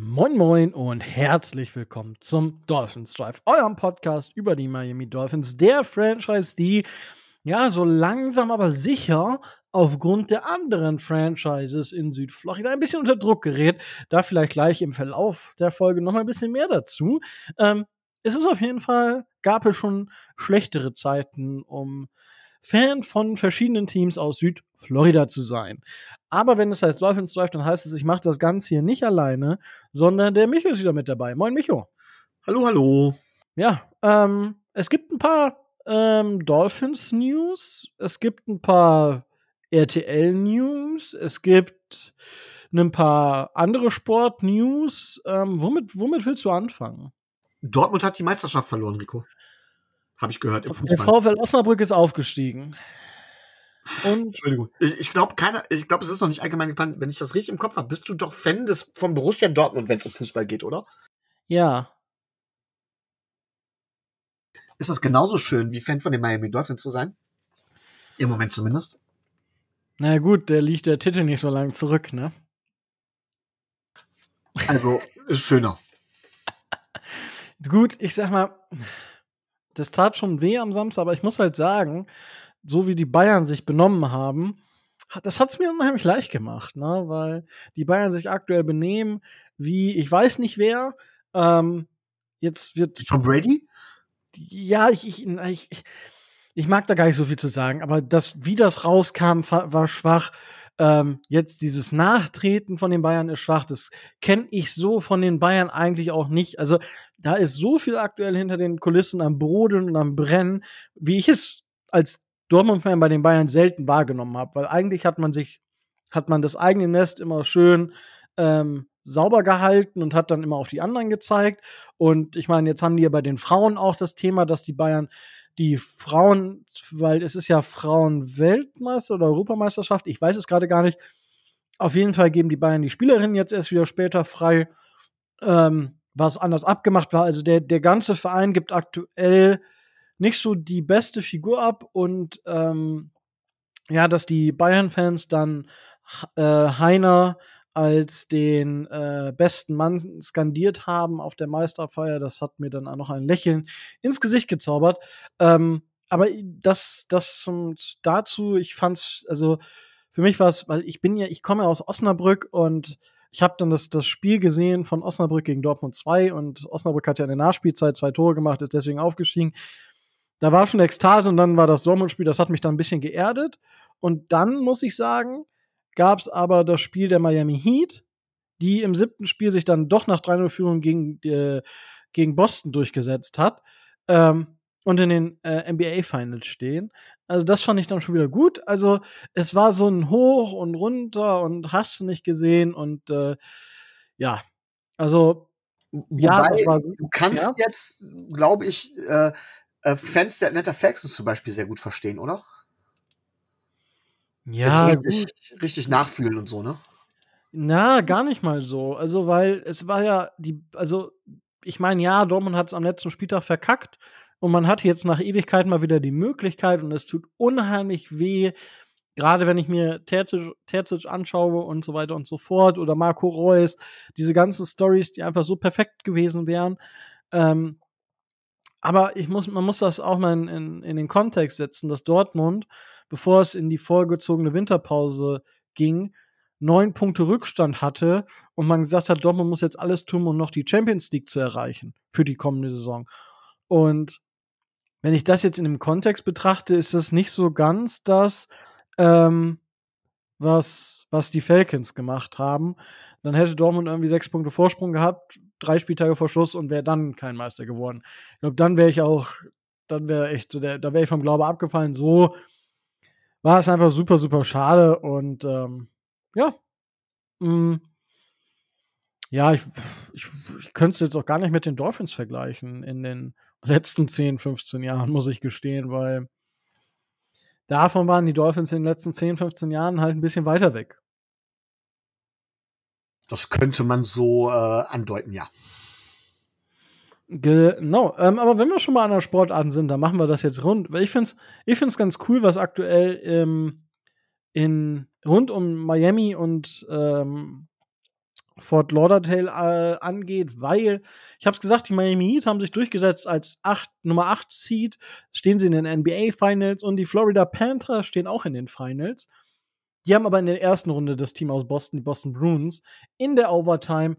Moin Moin und herzlich willkommen zum Dolphins Drive, eurem Podcast über die Miami Dolphins, der Franchise, die ja so langsam aber sicher aufgrund der anderen Franchises in Südflorida ein bisschen unter Druck gerät. Da vielleicht gleich im Verlauf der Folge noch mal ein bisschen mehr dazu. Ähm, es ist auf jeden Fall, gab es schon schlechtere Zeiten, um Fan von verschiedenen Teams aus Südflorida zu sein. Aber wenn es heißt Dolphins Drive, dann heißt es, ich mache das Ganze hier nicht alleine, sondern der Micho ist wieder mit dabei. Moin Micho. Hallo, hallo. Ja, ähm, es gibt ein paar ähm, Dolphins News, es gibt ein paar RTL News, es gibt ein paar andere Sport News. Ähm, womit, womit willst du anfangen? Dortmund hat die Meisterschaft verloren, Rico. Habe ich gehört im Fußball. Der VfL Osnabrück ist aufgestiegen. Und Entschuldigung. Ich, ich glaube, keiner, ich glaube, es ist noch nicht allgemein bekannt. Wenn ich das richtig im Kopf habe, bist du doch Fan des von Borussia Dortmund, wenn es um Fußball geht, oder? Ja. Ist das genauso schön, wie Fan von den Miami Dolphins zu sein? Im Moment zumindest. Na gut, der liegt der Titel nicht so lange zurück, ne? Also, ist schöner. gut, ich sag mal, das tat schon weh am Samstag, aber ich muss halt sagen, so wie die Bayern sich benommen haben, das hat es mir unheimlich leicht gemacht, ne? weil die Bayern sich aktuell benehmen wie ich weiß nicht wer. Ähm, jetzt wird. Tom Brady? Ja, ich, ich, ich, ich mag da gar nicht so viel zu sagen, aber das, wie das rauskam, war schwach. Ähm, jetzt dieses Nachtreten von den Bayern ist schwach. Das kenne ich so von den Bayern eigentlich auch nicht. Also da ist so viel aktuell hinter den Kulissen am Brodeln und am Brennen, wie ich es als Dortmund-Fan bei den Bayern selten wahrgenommen habe, weil eigentlich hat man sich, hat man das eigene Nest immer schön ähm, sauber gehalten und hat dann immer auf die anderen gezeigt. Und ich meine, jetzt haben die ja bei den Frauen auch das Thema, dass die Bayern die Frauen, weil es ist ja Frauenweltmeister oder Europameisterschaft, ich weiß es gerade gar nicht. Auf jeden Fall geben die Bayern die Spielerinnen jetzt erst wieder später frei, ähm, was anders abgemacht war. Also der, der ganze Verein gibt aktuell nicht so die beste Figur ab und ähm, ja, dass die Bayern-Fans dann äh, Heiner als den äh, besten Mann skandiert haben auf der Meisterfeier, das hat mir dann auch noch ein Lächeln ins Gesicht gezaubert. Ähm, aber das, das zum, dazu, ich fand's, also für mich war es, weil ich bin ja, ich komme aus Osnabrück und ich habe dann das, das Spiel gesehen von Osnabrück gegen Dortmund 2 und Osnabrück hat ja in der Nachspielzeit zwei Tore gemacht, ist deswegen aufgestiegen da war schon Ekstase und dann war das Dortmund-Spiel, das hat mich dann ein bisschen geerdet. Und dann, muss ich sagen, gab es aber das Spiel der Miami Heat, die im siebten Spiel sich dann doch nach 3-0-Führung gegen, äh, gegen Boston durchgesetzt hat ähm, und in den äh, NBA-Finals stehen. Also das fand ich dann schon wieder gut. Also es war so ein Hoch und runter und hast du nicht gesehen und äh, ja, also ja, Wobei, du kannst ja? jetzt, glaube ich, äh, äh, Fans der Atlanta Falcons zum Beispiel sehr gut verstehen, oder? Ja. Richtig, richtig nachfühlen und so, ne? Na, gar nicht mal so. Also, weil es war ja die, also, ich meine, ja, Dortmund hat es am letzten Spieltag verkackt und man hat jetzt nach Ewigkeit mal wieder die Möglichkeit und es tut unheimlich weh, gerade wenn ich mir Terzic, Terzic anschaue und so weiter und so fort oder Marco Reus, diese ganzen Stories, die einfach so perfekt gewesen wären. Ähm, aber ich muss, man muss das auch mal in, in, in den Kontext setzen, dass Dortmund, bevor es in die vorgezogene Winterpause ging, neun Punkte Rückstand hatte und man gesagt hat, Dortmund muss jetzt alles tun, um noch die Champions League zu erreichen für die kommende Saison. Und wenn ich das jetzt in dem Kontext betrachte, ist das nicht so ganz das, ähm, was, was die Falcons gemacht haben. Dann hätte Dortmund irgendwie sechs Punkte Vorsprung gehabt, drei Spieltage vor Schluss und wäre dann kein Meister geworden. Ich glaube, dann wäre ich auch, dann wäre echt so der, da wäre ich vom Glaube abgefallen. So war es einfach super, super schade und ähm, ja. Mh, mm, ja, ich, ich, ich könnte es jetzt auch gar nicht mit den Dolphins vergleichen in den letzten 10, 15 Jahren, muss ich gestehen, weil davon waren die Dolphins in den letzten 10, 15 Jahren halt ein bisschen weiter weg. Das könnte man so äh, andeuten, ja. Genau, ähm, aber wenn wir schon mal an der Sportarten sind, dann machen wir das jetzt rund. Ich finde es ich find's ganz cool, was aktuell ähm, in, rund um Miami und, ähm, Fort Lauderdale äh, angeht, weil ich habe es gesagt, die Miami Heat haben sich durchgesetzt als acht, Nummer 8 Seed, stehen sie in den NBA Finals und die Florida Panthers stehen auch in den Finals. Die haben aber in der ersten Runde das Team aus Boston, die Boston Bruins, in der Overtime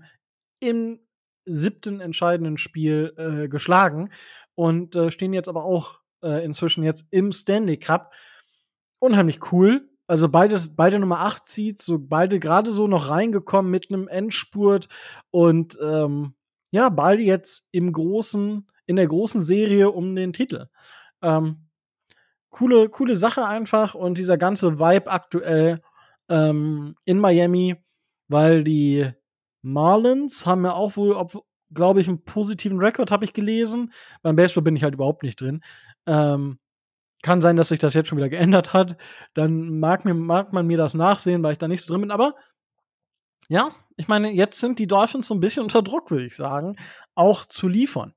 im siebten entscheidenden Spiel äh, geschlagen und äh, stehen jetzt aber auch äh, inzwischen jetzt im Stanley Cup. Unheimlich cool. Also beide, beide Nummer 8 Seeds, so beide gerade so noch reingekommen mit einem Endspurt und ähm, ja, beide jetzt im großen, in der großen Serie um den Titel. Ähm, coole, coole Sache einfach und dieser ganze Vibe aktuell ähm, in Miami, weil die Marlins haben ja auch wohl, glaube ich, einen positiven Rekord, habe ich gelesen. Beim Baseball bin ich halt überhaupt nicht drin. Ähm, kann sein, dass sich das jetzt schon wieder geändert hat. Dann mag, mir, mag man mir das nachsehen, weil ich da nicht so drin bin. Aber ja, ich meine, jetzt sind die Dolphins so ein bisschen unter Druck, würde ich sagen, auch zu liefern.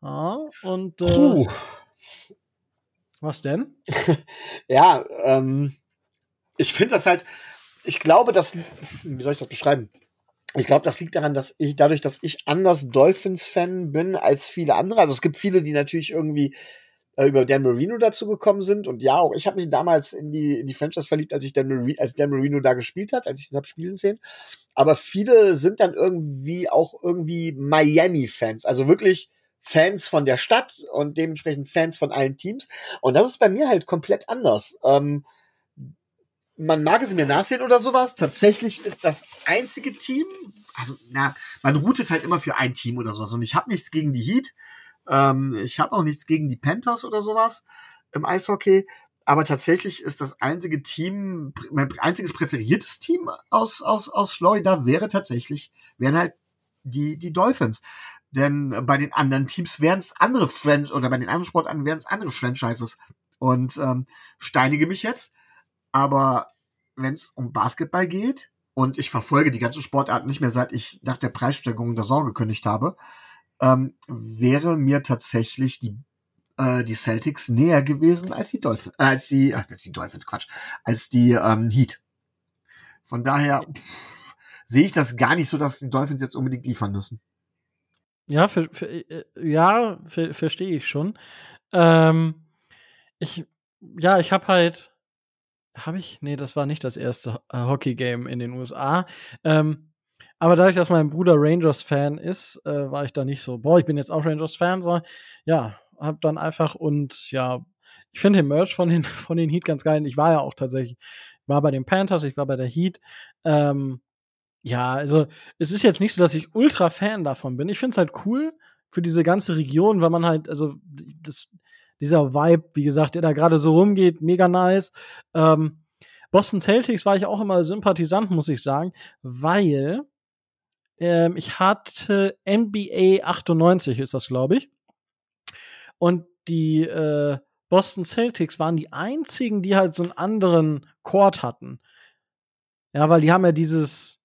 Ja, und äh, Puh. Was denn? ja, ähm, ich finde das halt, ich glaube, dass, wie soll ich das beschreiben? Ich glaube, das liegt daran, dass ich, dadurch, dass ich anders Dolphins-Fan bin als viele andere. Also es gibt viele, die natürlich irgendwie äh, über Dan Marino dazu gekommen sind. Und ja, auch ich habe mich damals in die, in die Franchise verliebt, als ich Dan Marino, als Dan Marino da gespielt hat, als ich ihn habe spielen sehen. Aber viele sind dann irgendwie auch irgendwie Miami-Fans. Also wirklich Fans von der Stadt und dementsprechend Fans von allen Teams. Und das ist bei mir halt komplett anders. Ähm, man mag es mir nachsehen oder sowas. Tatsächlich ist das einzige Team, also na, man routet halt immer für ein Team oder sowas. Und ich habe nichts gegen die Heat. Ähm, ich habe auch nichts gegen die Panthers oder sowas im Eishockey. Aber tatsächlich ist das einzige Team, mein einziges präferiertes Team aus, aus, aus Florida wäre tatsächlich, wären halt die, die Dolphins. Denn bei den anderen Teams wären es andere Fran oder bei den anderen Sportarten wären es andere Franchises. Und ähm, steinige mich jetzt. Aber wenn es um Basketball geht, und ich verfolge die ganze Sportart nicht mehr, seit ich nach der Preissteigerung der Saison gekündigt habe, ähm, wäre mir tatsächlich die äh, die Celtics näher gewesen als die Dolphins, äh, als die, ach, als die Dolphins, Quatsch, als die ähm, Heat. Von daher sehe ich das gar nicht so, dass die Dolphins jetzt unbedingt liefern müssen. Ja, für, für, äh, ja, für, verstehe ich schon. Ähm, ich, ja, ich habe halt, habe ich, nee, das war nicht das erste äh, Hockey-Game in den USA. Ähm, aber dadurch, dass mein Bruder Rangers-Fan ist, äh, war ich da nicht so, boah, ich bin jetzt auch Rangers-Fan, sondern ja, hab dann einfach und ja, ich finde den Merch von den, von den Heat ganz geil. Ich war ja auch tatsächlich, war bei den Panthers, ich war bei der Heat. Ähm, ja, also es ist jetzt nicht so, dass ich ultra Fan davon bin. Ich finde es halt cool für diese ganze Region, weil man halt, also das, dieser Vibe, wie gesagt, der da gerade so rumgeht, mega nice. Ähm, Boston Celtics war ich auch immer Sympathisant, muss ich sagen, weil ähm, ich hatte NBA 98, ist das, glaube ich. Und die äh, Boston Celtics waren die einzigen, die halt so einen anderen Chord hatten. Ja, weil die haben ja dieses,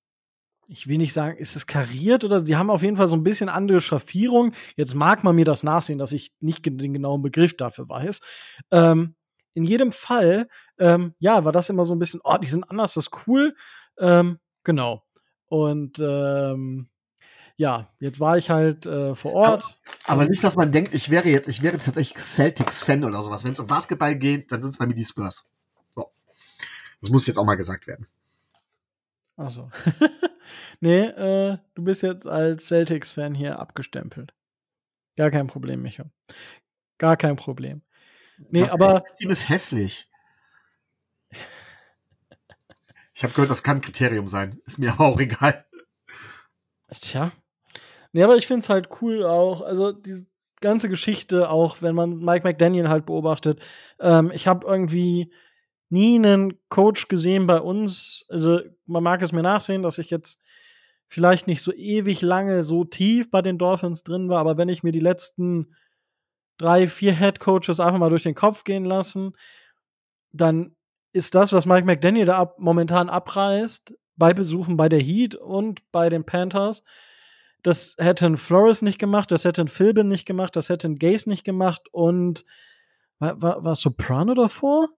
ich will nicht sagen, ist es kariert oder die haben auf jeden Fall so ein bisschen andere Schaffierung. Jetzt mag man mir das nachsehen, dass ich nicht den genauen Begriff dafür weiß. Ähm, in jedem Fall, ähm, ja, war das immer so ein bisschen, oh, die sind anders, das ist cool. Ähm, genau. Und ähm, ja, jetzt war ich halt äh, vor Ort. Aber nicht, dass man denkt, ich wäre jetzt, ich wäre tatsächlich Celtics-Fan oder sowas. Wenn es um Basketball geht, dann sind es bei mir die Spurs. So. Das muss jetzt auch mal gesagt werden. Ach so. nee, äh, du bist jetzt als Celtics-Fan hier abgestempelt. Gar kein Problem, Micha. Gar kein Problem. Nee, das aber. Das Team ist hässlich. Ich habe gehört, das kann ein Kriterium sein. Ist mir aber auch egal. Tja. Nee, aber ich finde es halt cool auch. Also, diese ganze Geschichte, auch wenn man Mike McDaniel halt beobachtet. Ähm, ich habe irgendwie nie einen Coach gesehen bei uns. Also, man mag es mir nachsehen, dass ich jetzt vielleicht nicht so ewig lange so tief bei den Dolphins drin war, aber wenn ich mir die letzten drei, vier Head Coaches einfach mal durch den Kopf gehen lassen, dann ist das, was Mike McDaniel da ab, momentan abreißt, bei Besuchen bei der Heat und bei den Panthers, das hätte ein Flores nicht gemacht, das hätte ein Philbin nicht gemacht, das hätte ein Gaze nicht gemacht und war, war, war Soprano davor?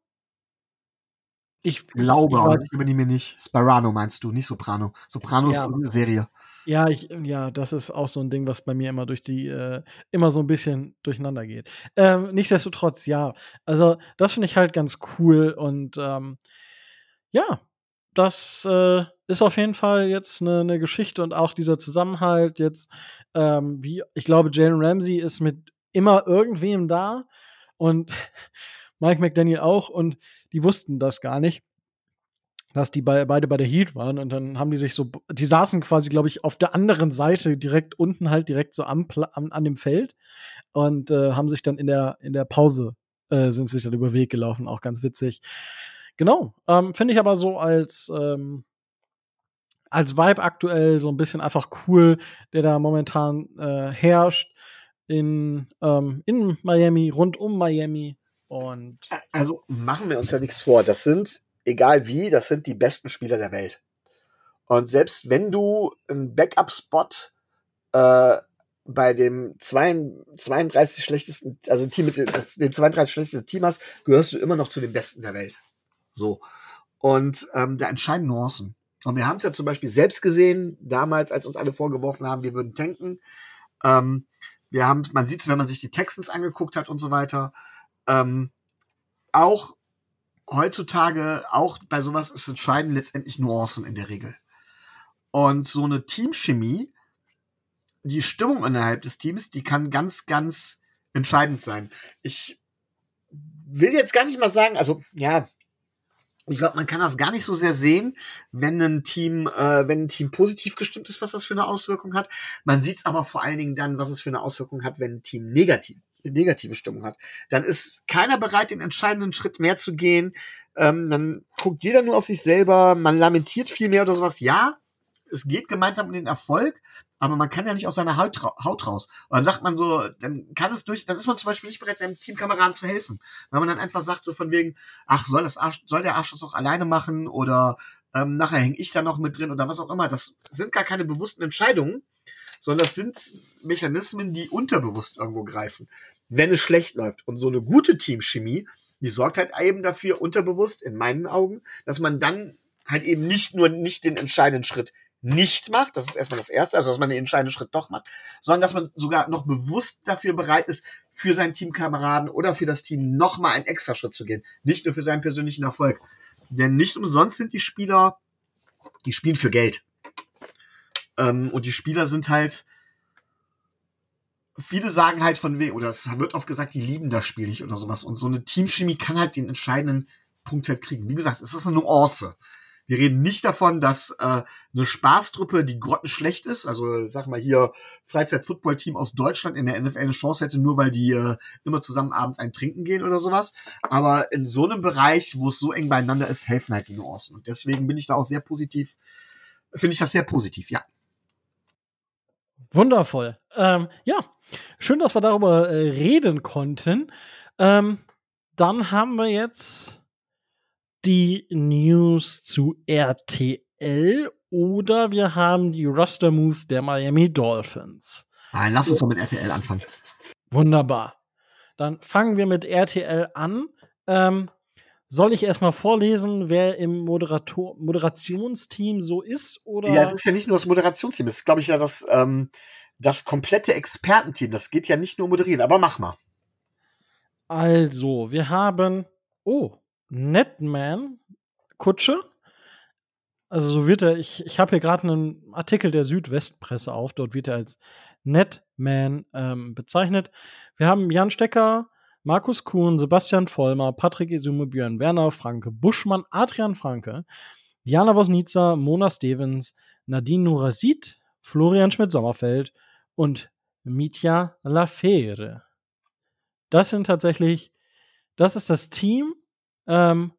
Ich glaube, ich, ich aber das übernehme mir nicht. Sparano meinst du, nicht Soprano. Soprano ja. ist eine Serie. Ja, ich, ja, das ist auch so ein Ding, was bei mir immer durch die, äh, immer so ein bisschen durcheinander geht. Ähm, nichtsdestotrotz, ja. Also, das finde ich halt ganz cool und ähm, ja, das äh, ist auf jeden Fall jetzt eine ne Geschichte und auch dieser Zusammenhalt jetzt, ähm, wie, ich glaube, Jalen Ramsey ist mit immer irgendwem da und Mike McDaniel auch und die wussten das gar nicht dass die bei, beide bei der Heat waren und dann haben die sich so, die saßen quasi, glaube ich, auf der anderen Seite direkt unten halt direkt so am, am an dem Feld und äh, haben sich dann in der in der Pause äh, sind sich dann über Weg gelaufen, auch ganz witzig. Genau, ähm, finde ich aber so als ähm, als Vibe aktuell so ein bisschen einfach cool, der da momentan äh, herrscht in ähm, in Miami, rund um Miami und also machen wir uns ja nichts vor. Das sind egal wie, das sind die besten Spieler der Welt. Und selbst wenn du einen Backup-Spot äh, bei dem 32 schlechtesten, also Team mit dem 32 schlechtesten Team hast, gehörst du immer noch zu den Besten der Welt. So. Und ähm, da entscheiden Nuancen. Und wir haben es ja zum Beispiel selbst gesehen, damals, als uns alle vorgeworfen haben, wir würden tanken. Ähm, wir haben, man sieht es, wenn man sich die Texans angeguckt hat und so weiter. Ähm, auch heutzutage auch bei sowas ist entscheiden letztendlich Nuancen in der Regel. Und so eine Teamchemie, die Stimmung innerhalb des Teams, die kann ganz, ganz entscheidend sein. Ich will jetzt gar nicht mal sagen, also ja, ich glaube, man kann das gar nicht so sehr sehen, wenn ein Team, äh, wenn ein Team positiv gestimmt ist, was das für eine Auswirkung hat. Man sieht es aber vor allen Dingen dann, was es für eine Auswirkung hat, wenn ein Team negativ negative Stimmung hat, dann ist keiner bereit, den entscheidenden Schritt mehr zu gehen. Ähm, dann guckt jeder nur auf sich selber, man lamentiert viel mehr oder sowas. Ja, es geht gemeinsam um den Erfolg, aber man kann ja nicht aus seiner Haut, Haut raus. Und dann sagt man so, dann kann es durch, dann ist man zum Beispiel nicht bereit, seinem Teamkameraden zu helfen. Weil man dann einfach sagt, so von wegen, ach, soll das Arsch, soll der Arsch das auch alleine machen oder ähm, nachher hänge ich da noch mit drin oder was auch immer. Das sind gar keine bewussten Entscheidungen, sondern das sind Mechanismen, die unterbewusst irgendwo greifen, wenn es schlecht läuft. Und so eine gute Teamchemie, die sorgt halt eben dafür, unterbewusst, in meinen Augen, dass man dann halt eben nicht nur nicht den entscheidenden Schritt nicht macht, das ist erstmal das Erste, also dass man den entscheidenden Schritt doch macht, sondern dass man sogar noch bewusst dafür bereit ist, für seinen Teamkameraden oder für das Team nochmal einen extra Schritt zu gehen. Nicht nur für seinen persönlichen Erfolg. Denn nicht umsonst sind die Spieler, die spielen für Geld. Ähm, und die Spieler sind halt, viele sagen halt von wegen, oder es wird oft gesagt, die lieben das Spiel nicht oder sowas. Und so eine Teamchemie kann halt den entscheidenden Punkt halt kriegen. Wie gesagt, es ist eine Nuance. Wir reden nicht davon, dass äh, eine Spaßtruppe, die grottenschlecht ist, also sag mal hier Freizeit-Football-Team aus Deutschland in der NFL eine Chance hätte, nur weil die äh, immer zusammen abends ein Trinken gehen oder sowas. Aber in so einem Bereich, wo es so eng beieinander ist, helfen halt die Nuancen. Und deswegen bin ich da auch sehr positiv, finde ich das sehr positiv, ja. Wundervoll. Ähm, ja, schön, dass wir darüber äh, reden konnten. Ähm, dann haben wir jetzt die News zu RTL oder wir haben die Roster Moves der Miami Dolphins. Nein, lass uns doch mit RTL anfangen. Wunderbar. Dann fangen wir mit RTL an. Ähm, soll ich erstmal vorlesen, wer im Moderator Moderationsteam so ist? Oder? Ja, es ist ja nicht nur das Moderationsteam, es ist, glaube ich, ja das, ähm, das komplette Expertenteam. Das geht ja nicht nur moderieren, aber mach mal. Also, wir haben, oh, Netman Kutsche. Also so wird er, ich, ich habe hier gerade einen Artikel der Südwestpresse auf, dort wird er als Netman ähm, bezeichnet. Wir haben Jan Stecker, Markus Kuhn, Sebastian Vollmer, Patrick Isume, Björn Werner, Franke Buschmann, Adrian Franke, Jana Wosnica, Mona Stevens, Nadine Nurasid, Florian Schmidt-Sommerfeld und Mitya Lafere. Das sind tatsächlich, das ist das Team ähm,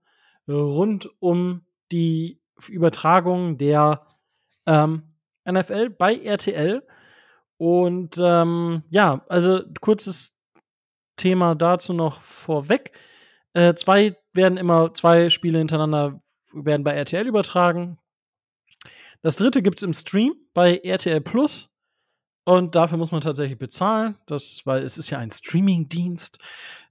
rund um die Übertragung der ähm, NFL bei RTL. Und ähm, ja, also kurzes Thema dazu noch vorweg. Äh, zwei werden immer, zwei Spiele hintereinander werden bei RTL übertragen. Das dritte gibt es im Stream bei RTL Plus. Und dafür muss man tatsächlich bezahlen, das, weil es ist ja ein Streaming-Dienst.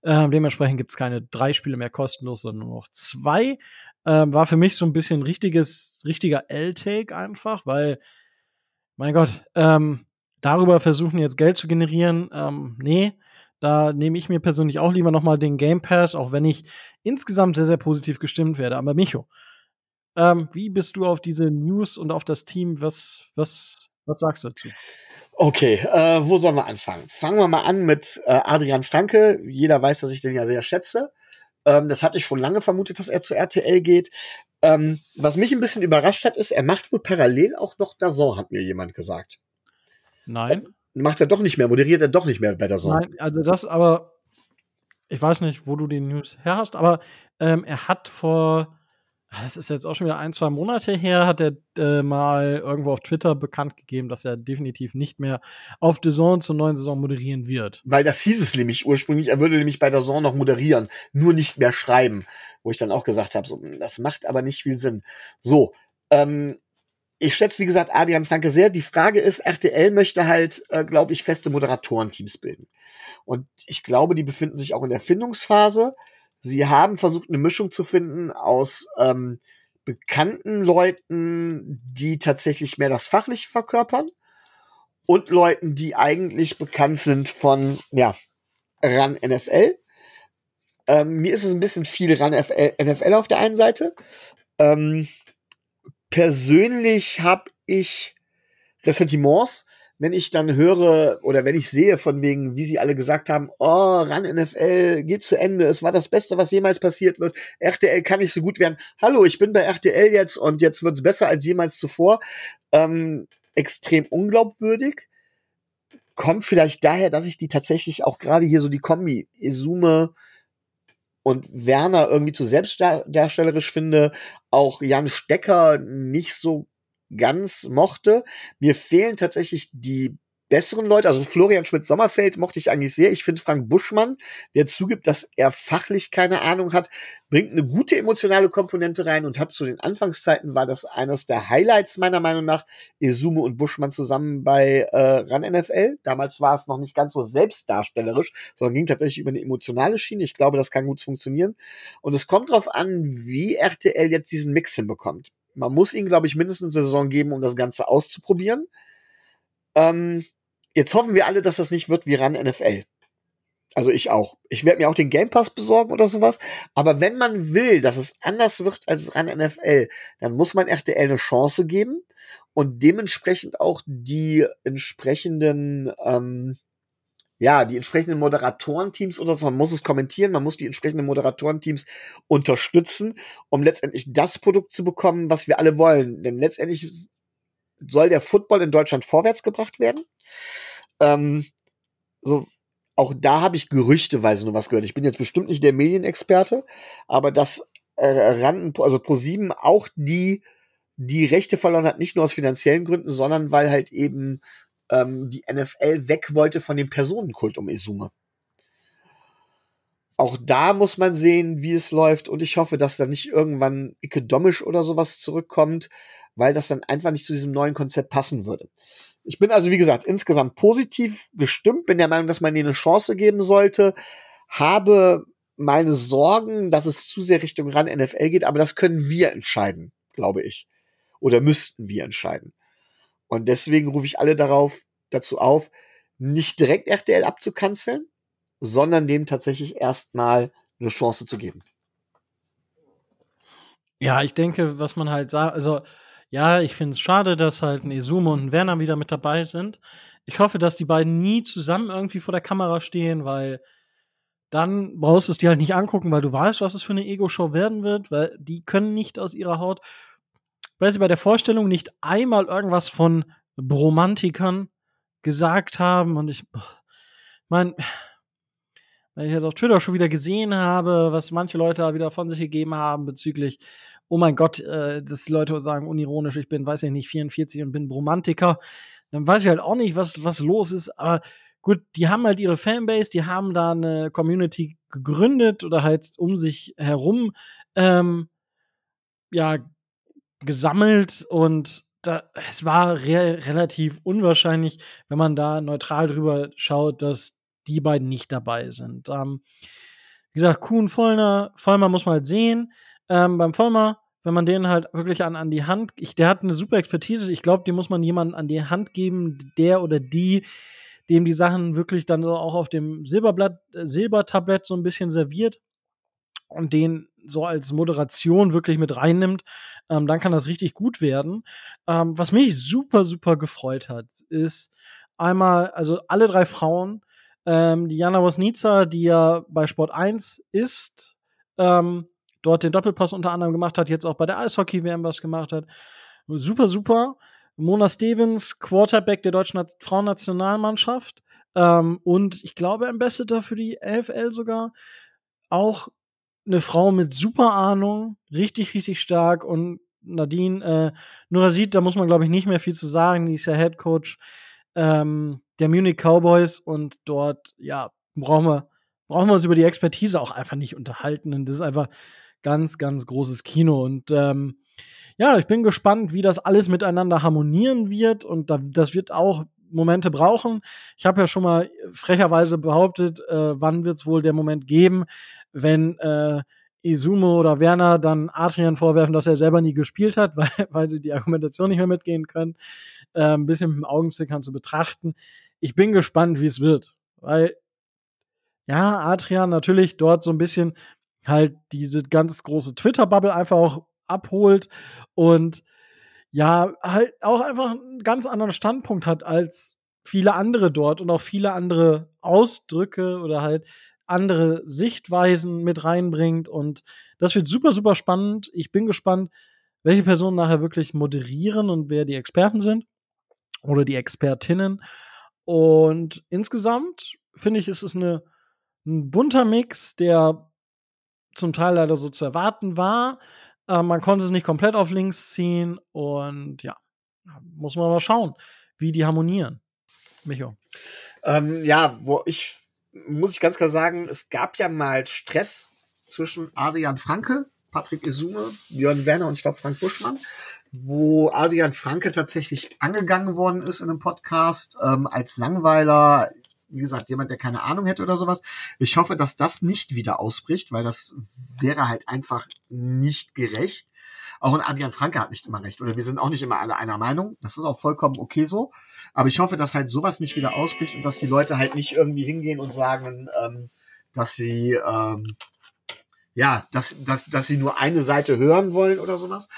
Äh, dementsprechend gibt es keine drei Spiele mehr kostenlos, sondern nur noch zwei. Ähm, war für mich so ein bisschen richtiges, richtiger L-Take einfach, weil, mein Gott, ähm, darüber versuchen jetzt Geld zu generieren, ähm, nee, da nehme ich mir persönlich auch lieber nochmal den Game Pass, auch wenn ich insgesamt sehr, sehr positiv gestimmt werde. Aber Micho, ähm, wie bist du auf diese News und auf das Team? Was, was, was sagst du dazu? Okay, äh, wo sollen wir anfangen? Fangen wir mal an mit äh, Adrian Franke. Jeder weiß, dass ich den ja sehr schätze. Ähm, das hatte ich schon lange vermutet, dass er zu RTL geht. Ähm, was mich ein bisschen überrascht hat, ist, er macht wohl parallel auch noch Dazon, hat mir jemand gesagt. Nein. Macht er doch nicht mehr, moderiert er doch nicht mehr bei Dazon. Nein, also das aber, ich weiß nicht, wo du die News her hast, aber ähm, er hat vor Ah, das ist jetzt auch schon wieder ein, zwei Monate her, hat er äh, mal irgendwo auf Twitter bekannt gegeben, dass er definitiv nicht mehr auf The Zone zur neuen Saison moderieren wird. Weil das hieß es nämlich ursprünglich, er würde nämlich bei The Zone noch moderieren, nur nicht mehr schreiben. Wo ich dann auch gesagt habe, so, das macht aber nicht viel Sinn. So, ähm, ich schätze, wie gesagt, Adrian Franke sehr. Die Frage ist, RTL möchte halt, äh, glaube ich, feste Moderatorenteams bilden. Und ich glaube, die befinden sich auch in der Findungsphase. Sie haben versucht, eine Mischung zu finden aus ähm, bekannten Leuten, die tatsächlich mehr das Fachliche verkörpern und Leuten, die eigentlich bekannt sind von, ja, RAN NFL. Ähm, mir ist es ein bisschen viel RAN NFL auf der einen Seite. Ähm, persönlich habe ich Ressentiments wenn ich dann höre oder wenn ich sehe von wegen, wie sie alle gesagt haben, oh, ran NFL geht zu Ende, es war das Beste, was jemals passiert wird, RTL kann nicht so gut werden. Hallo, ich bin bei RTL jetzt und jetzt wird's besser als jemals zuvor. Ähm, extrem unglaubwürdig. Kommt vielleicht daher, dass ich die tatsächlich auch gerade hier so die Kombi Isume und Werner irgendwie zu selbstdarstellerisch finde, auch Jan Stecker nicht so ganz mochte. Mir fehlen tatsächlich die besseren Leute, also Florian Schmidt-Sommerfeld mochte ich eigentlich sehr. Ich finde Frank Buschmann, der zugibt, dass er fachlich keine Ahnung hat, bringt eine gute emotionale Komponente rein und hat zu den Anfangszeiten war das eines der Highlights meiner Meinung nach, Isume und Buschmann zusammen bei äh, RAN NFL. Damals war es noch nicht ganz so selbstdarstellerisch, sondern ging tatsächlich über eine emotionale Schiene. Ich glaube, das kann gut funktionieren. Und es kommt darauf an, wie RTL jetzt diesen Mix hinbekommt. Man muss ihnen, glaube ich, mindestens eine Saison geben, um das Ganze auszuprobieren. Ähm, jetzt hoffen wir alle, dass das nicht wird wie RAN NFL. Also ich auch. Ich werde mir auch den Game Pass besorgen oder sowas. Aber wenn man will, dass es anders wird als RAN NFL, dann muss man RTL eine Chance geben und dementsprechend auch die entsprechenden ähm, ja, die entsprechenden Moderatorenteams oder so, man muss es kommentieren, man muss die entsprechenden Moderatorenteams unterstützen, um letztendlich das Produkt zu bekommen, was wir alle wollen. Denn letztendlich soll der Football in Deutschland vorwärts gebracht werden. Ähm, so, auch da habe ich gerüchteweise nur was gehört. Ich bin jetzt bestimmt nicht der Medienexperte, aber dass äh, Randen, also Pro7 auch die die Rechte verloren hat, nicht nur aus finanziellen Gründen, sondern weil halt eben ähm, die NFL weg wollte von dem Personenkult um Izume. Auch da muss man sehen, wie es läuft und ich hoffe, dass da nicht irgendwann Ike Domisch oder sowas zurückkommt, weil das dann einfach nicht zu diesem neuen Konzept passen würde. Ich bin also, wie gesagt, insgesamt positiv gestimmt, bin der Meinung, dass man ihnen eine Chance geben sollte, habe meine Sorgen, dass es zu sehr Richtung ran NFL geht, aber das können wir entscheiden, glaube ich. Oder müssten wir entscheiden. Und deswegen rufe ich alle darauf, dazu auf, nicht direkt RTL abzukanzeln, sondern dem tatsächlich erstmal eine Chance zu geben. Ja, ich denke, was man halt sagt, also ja, ich finde es schade, dass halt ein Esume und ein Werner wieder mit dabei sind. Ich hoffe, dass die beiden nie zusammen irgendwie vor der Kamera stehen, weil dann brauchst du es dir halt nicht angucken, weil du weißt, was es für eine Ego-Show werden wird, weil die können nicht aus ihrer Haut weil sie bei der Vorstellung nicht einmal irgendwas von Bromantikern gesagt haben und ich mein weil ich jetzt auf Twitter schon wieder gesehen habe, was manche Leute da wieder von sich gegeben haben bezüglich oh mein Gott, äh, dass Leute sagen unironisch, ich bin, weiß ich nicht, 44 und bin Bromantiker, dann weiß ich halt auch nicht, was was los ist, aber gut, die haben halt ihre Fanbase, die haben da eine Community gegründet oder halt um sich herum ähm, ja gesammelt und da, es war re relativ unwahrscheinlich, wenn man da neutral drüber schaut, dass die beiden nicht dabei sind. Ähm, wie gesagt, Kuhn, Vollner, Vollmer muss man halt sehen. Ähm, beim Vollmer, wenn man den halt wirklich an, an die Hand, ich, der hat eine super Expertise, ich glaube, die muss man jemandem an die Hand geben, der oder die, dem die Sachen wirklich dann auch auf dem Silberblatt, äh, Silbertablett so ein bisschen serviert und den so als Moderation wirklich mit reinnimmt, ähm, dann kann das richtig gut werden. Ähm, was mich super, super gefreut hat, ist einmal, also alle drei Frauen, ähm, die Jana Wosnica, die ja bei Sport 1 ist, ähm, dort den Doppelpass unter anderem gemacht hat, jetzt auch bei der Eishockey-WM was gemacht hat. Super, super. Mona Stevens, Quarterback der deutschen Frauennationalmannschaft ähm, und ich glaube Ambassador für die LFL sogar. Auch eine Frau mit super Ahnung, richtig, richtig stark und Nadine äh, Nurasid, da muss man glaube ich nicht mehr viel zu sagen, die ist ja Head Coach ähm, der Munich Cowboys und dort, ja, brauchen wir, brauchen wir uns über die Expertise auch einfach nicht unterhalten und das ist einfach ganz, ganz großes Kino und ähm, ja, ich bin gespannt, wie das alles miteinander harmonieren wird und da, das wird auch Momente brauchen. Ich habe ja schon mal frecherweise behauptet, äh, wann wird es wohl der Moment geben, wenn äh, Izumo oder Werner dann Adrian vorwerfen, dass er selber nie gespielt hat, weil, weil sie die Argumentation nicht mehr mitgehen können, äh, ein bisschen mit dem Augenzwinkern zu betrachten. Ich bin gespannt, wie es wird, weil ja, Adrian natürlich dort so ein bisschen halt diese ganz große Twitter-Bubble einfach auch abholt und ja, halt auch einfach einen ganz anderen Standpunkt hat als viele andere dort und auch viele andere Ausdrücke oder halt andere Sichtweisen mit reinbringt. Und das wird super, super spannend. Ich bin gespannt, welche Personen nachher wirklich moderieren und wer die Experten sind oder die Expertinnen. Und insgesamt finde ich, ist es eine, ein bunter Mix, der zum Teil leider so zu erwarten war. Äh, man konnte es nicht komplett auf links ziehen und ja, muss man mal schauen, wie die harmonieren. Micho. Ähm, ja, wo ich muss ich ganz klar sagen, es gab ja mal Stress zwischen Adrian Franke, Patrick Isume, Björn Werner und ich glaube Frank Buschmann, wo Adrian Franke tatsächlich angegangen worden ist in einem Podcast ähm, als Langweiler, wie gesagt, jemand, der keine Ahnung hätte oder sowas. Ich hoffe, dass das nicht wieder ausbricht, weil das wäre halt einfach nicht gerecht. Auch ein Adrian Franke hat nicht immer recht. Oder wir sind auch nicht immer alle einer Meinung. Das ist auch vollkommen okay so. Aber ich hoffe, dass halt sowas nicht wieder ausbricht und dass die Leute halt nicht irgendwie hingehen und sagen, ähm, dass sie ähm, ja, dass, dass, dass sie nur eine Seite hören wollen oder sowas.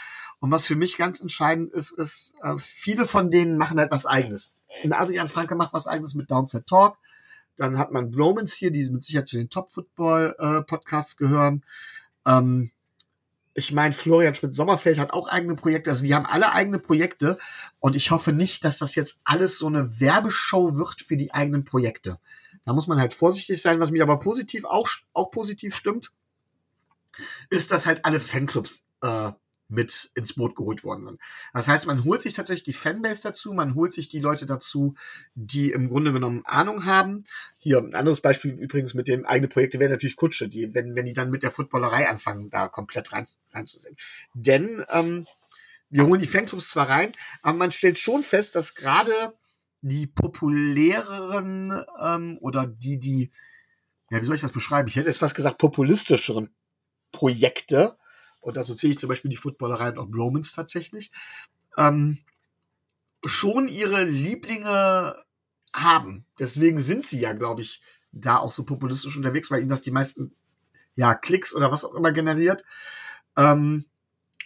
Und was für mich ganz entscheidend ist, ist, äh, viele von denen machen halt was eigenes. Und Adrian Franke macht was eigenes mit Downset Talk. Dann hat man Romans hier, die mit Sicherheit zu den Top-Football-Podcasts äh, gehören. Ähm, ich meine, Florian Schmidt-Sommerfeld hat auch eigene Projekte, also die haben alle eigene Projekte und ich hoffe nicht, dass das jetzt alles so eine Werbeshow wird für die eigenen Projekte. Da muss man halt vorsichtig sein, was mich aber positiv auch, auch positiv stimmt, ist, dass halt alle Fanclubs äh, mit ins Boot geholt worden sind. Das heißt, man holt sich tatsächlich die Fanbase dazu, man holt sich die Leute dazu, die im Grunde genommen Ahnung haben. Hier ein anderes Beispiel übrigens mit den eigenen Projekten wäre natürlich Kutsche, die, wenn, wenn die dann mit der Footballerei anfangen, da komplett rein, reinzusehen. Denn ähm, wir holen die Fanclubs zwar rein, aber man stellt schon fest, dass gerade die populäreren ähm, oder die, die, ja, wie soll ich das beschreiben? Ich hätte jetzt fast gesagt, populistischeren Projekte und dazu zähle ich zum Beispiel die Footballerei und auch Bromans tatsächlich, ähm, schon ihre Lieblinge haben. Deswegen sind sie ja, glaube ich, da auch so populistisch unterwegs, weil ihnen das die meisten ja, Klicks oder was auch immer generiert. Ähm,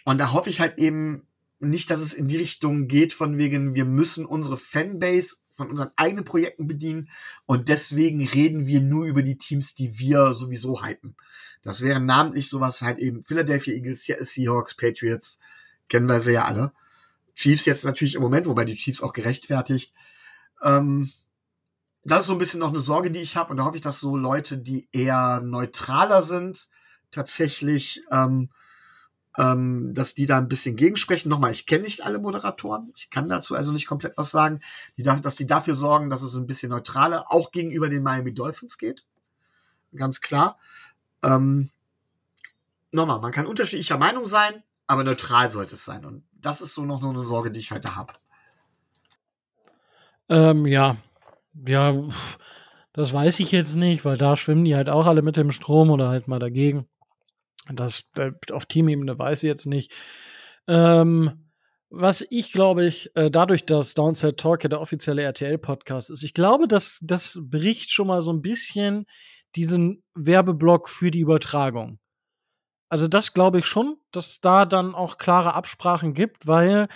und da hoffe ich halt eben nicht, dass es in die Richtung geht, von wegen, wir müssen unsere Fanbase von unseren eigenen Projekten bedienen und deswegen reden wir nur über die Teams, die wir sowieso hypen. Das wären namentlich sowas halt eben Philadelphia Eagles, Seattle Seahawks, Patriots, kennen wir sie ja alle. Chiefs jetzt natürlich im Moment, wobei die Chiefs auch gerechtfertigt. Ähm, das ist so ein bisschen noch eine Sorge, die ich habe und da hoffe ich, dass so Leute, die eher neutraler sind, tatsächlich ähm, ähm, dass die da ein bisschen gegensprechen. Nochmal, ich kenne nicht alle Moderatoren, ich kann dazu also nicht komplett was sagen, die, dass die dafür sorgen, dass es ein bisschen neutraler auch gegenüber den Miami Dolphins geht. Ganz klar. Ähm, nochmal, man kann unterschiedlicher Meinung sein, aber neutral sollte es sein. Und das ist so noch nur eine Sorge, die ich halt habe. Ähm, ja. Ja, das weiß ich jetzt nicht, weil da schwimmen die halt auch alle mit dem Strom oder halt mal dagegen. Das äh, auf Teamebene weiß ich jetzt nicht. Ähm, was ich glaube ich, äh, dadurch, dass Downside Talk ja der offizielle RTL-Podcast ist, ich glaube, dass das bricht schon mal so ein bisschen diesen Werbeblock für die Übertragung. Also das glaube ich schon, dass da dann auch klare Absprachen gibt, weil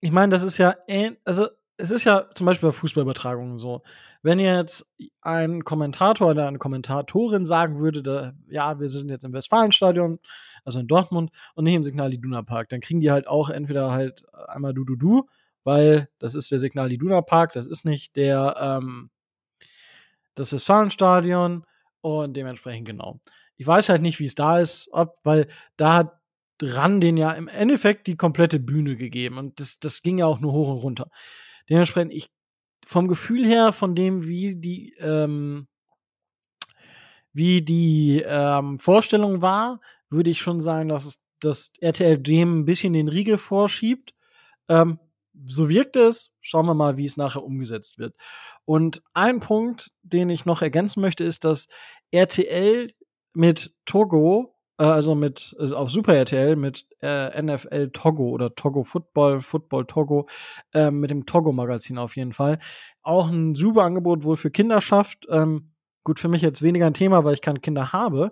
ich meine, das ist ja, also es ist ja zum Beispiel bei Fußballübertragungen so. Wenn jetzt ein Kommentator oder eine Kommentatorin sagen würde, da, ja, wir sind jetzt im Westfalenstadion, also in Dortmund und nicht im Signal Iduna Park, dann kriegen die halt auch entweder halt einmal du du du, weil das ist der Signal Iduna Park, das ist nicht der ähm, das Westfalenstadion und dementsprechend genau. Ich weiß halt nicht, wie es da ist, ob, weil da hat RAN den ja im Endeffekt die komplette Bühne gegeben und das, das ging ja auch nur hoch und runter. Dementsprechend, ich vom Gefühl her, von dem, wie die, ähm, wie die ähm, Vorstellung war, würde ich schon sagen, dass, es, dass RTL dem ein bisschen den Riegel vorschiebt. Ähm, so wirkt es. Schauen wir mal, wie es nachher umgesetzt wird. Und ein Punkt, den ich noch ergänzen möchte, ist, dass RTL mit Togo also mit also auf Super RTL mit äh, NFL Togo oder Togo Football, Football Togo, äh, mit dem Togo-Magazin auf jeden Fall. Auch ein super Angebot wohl für Kinder schafft. Ähm, gut, für mich jetzt weniger ein Thema, weil ich keine Kinder habe.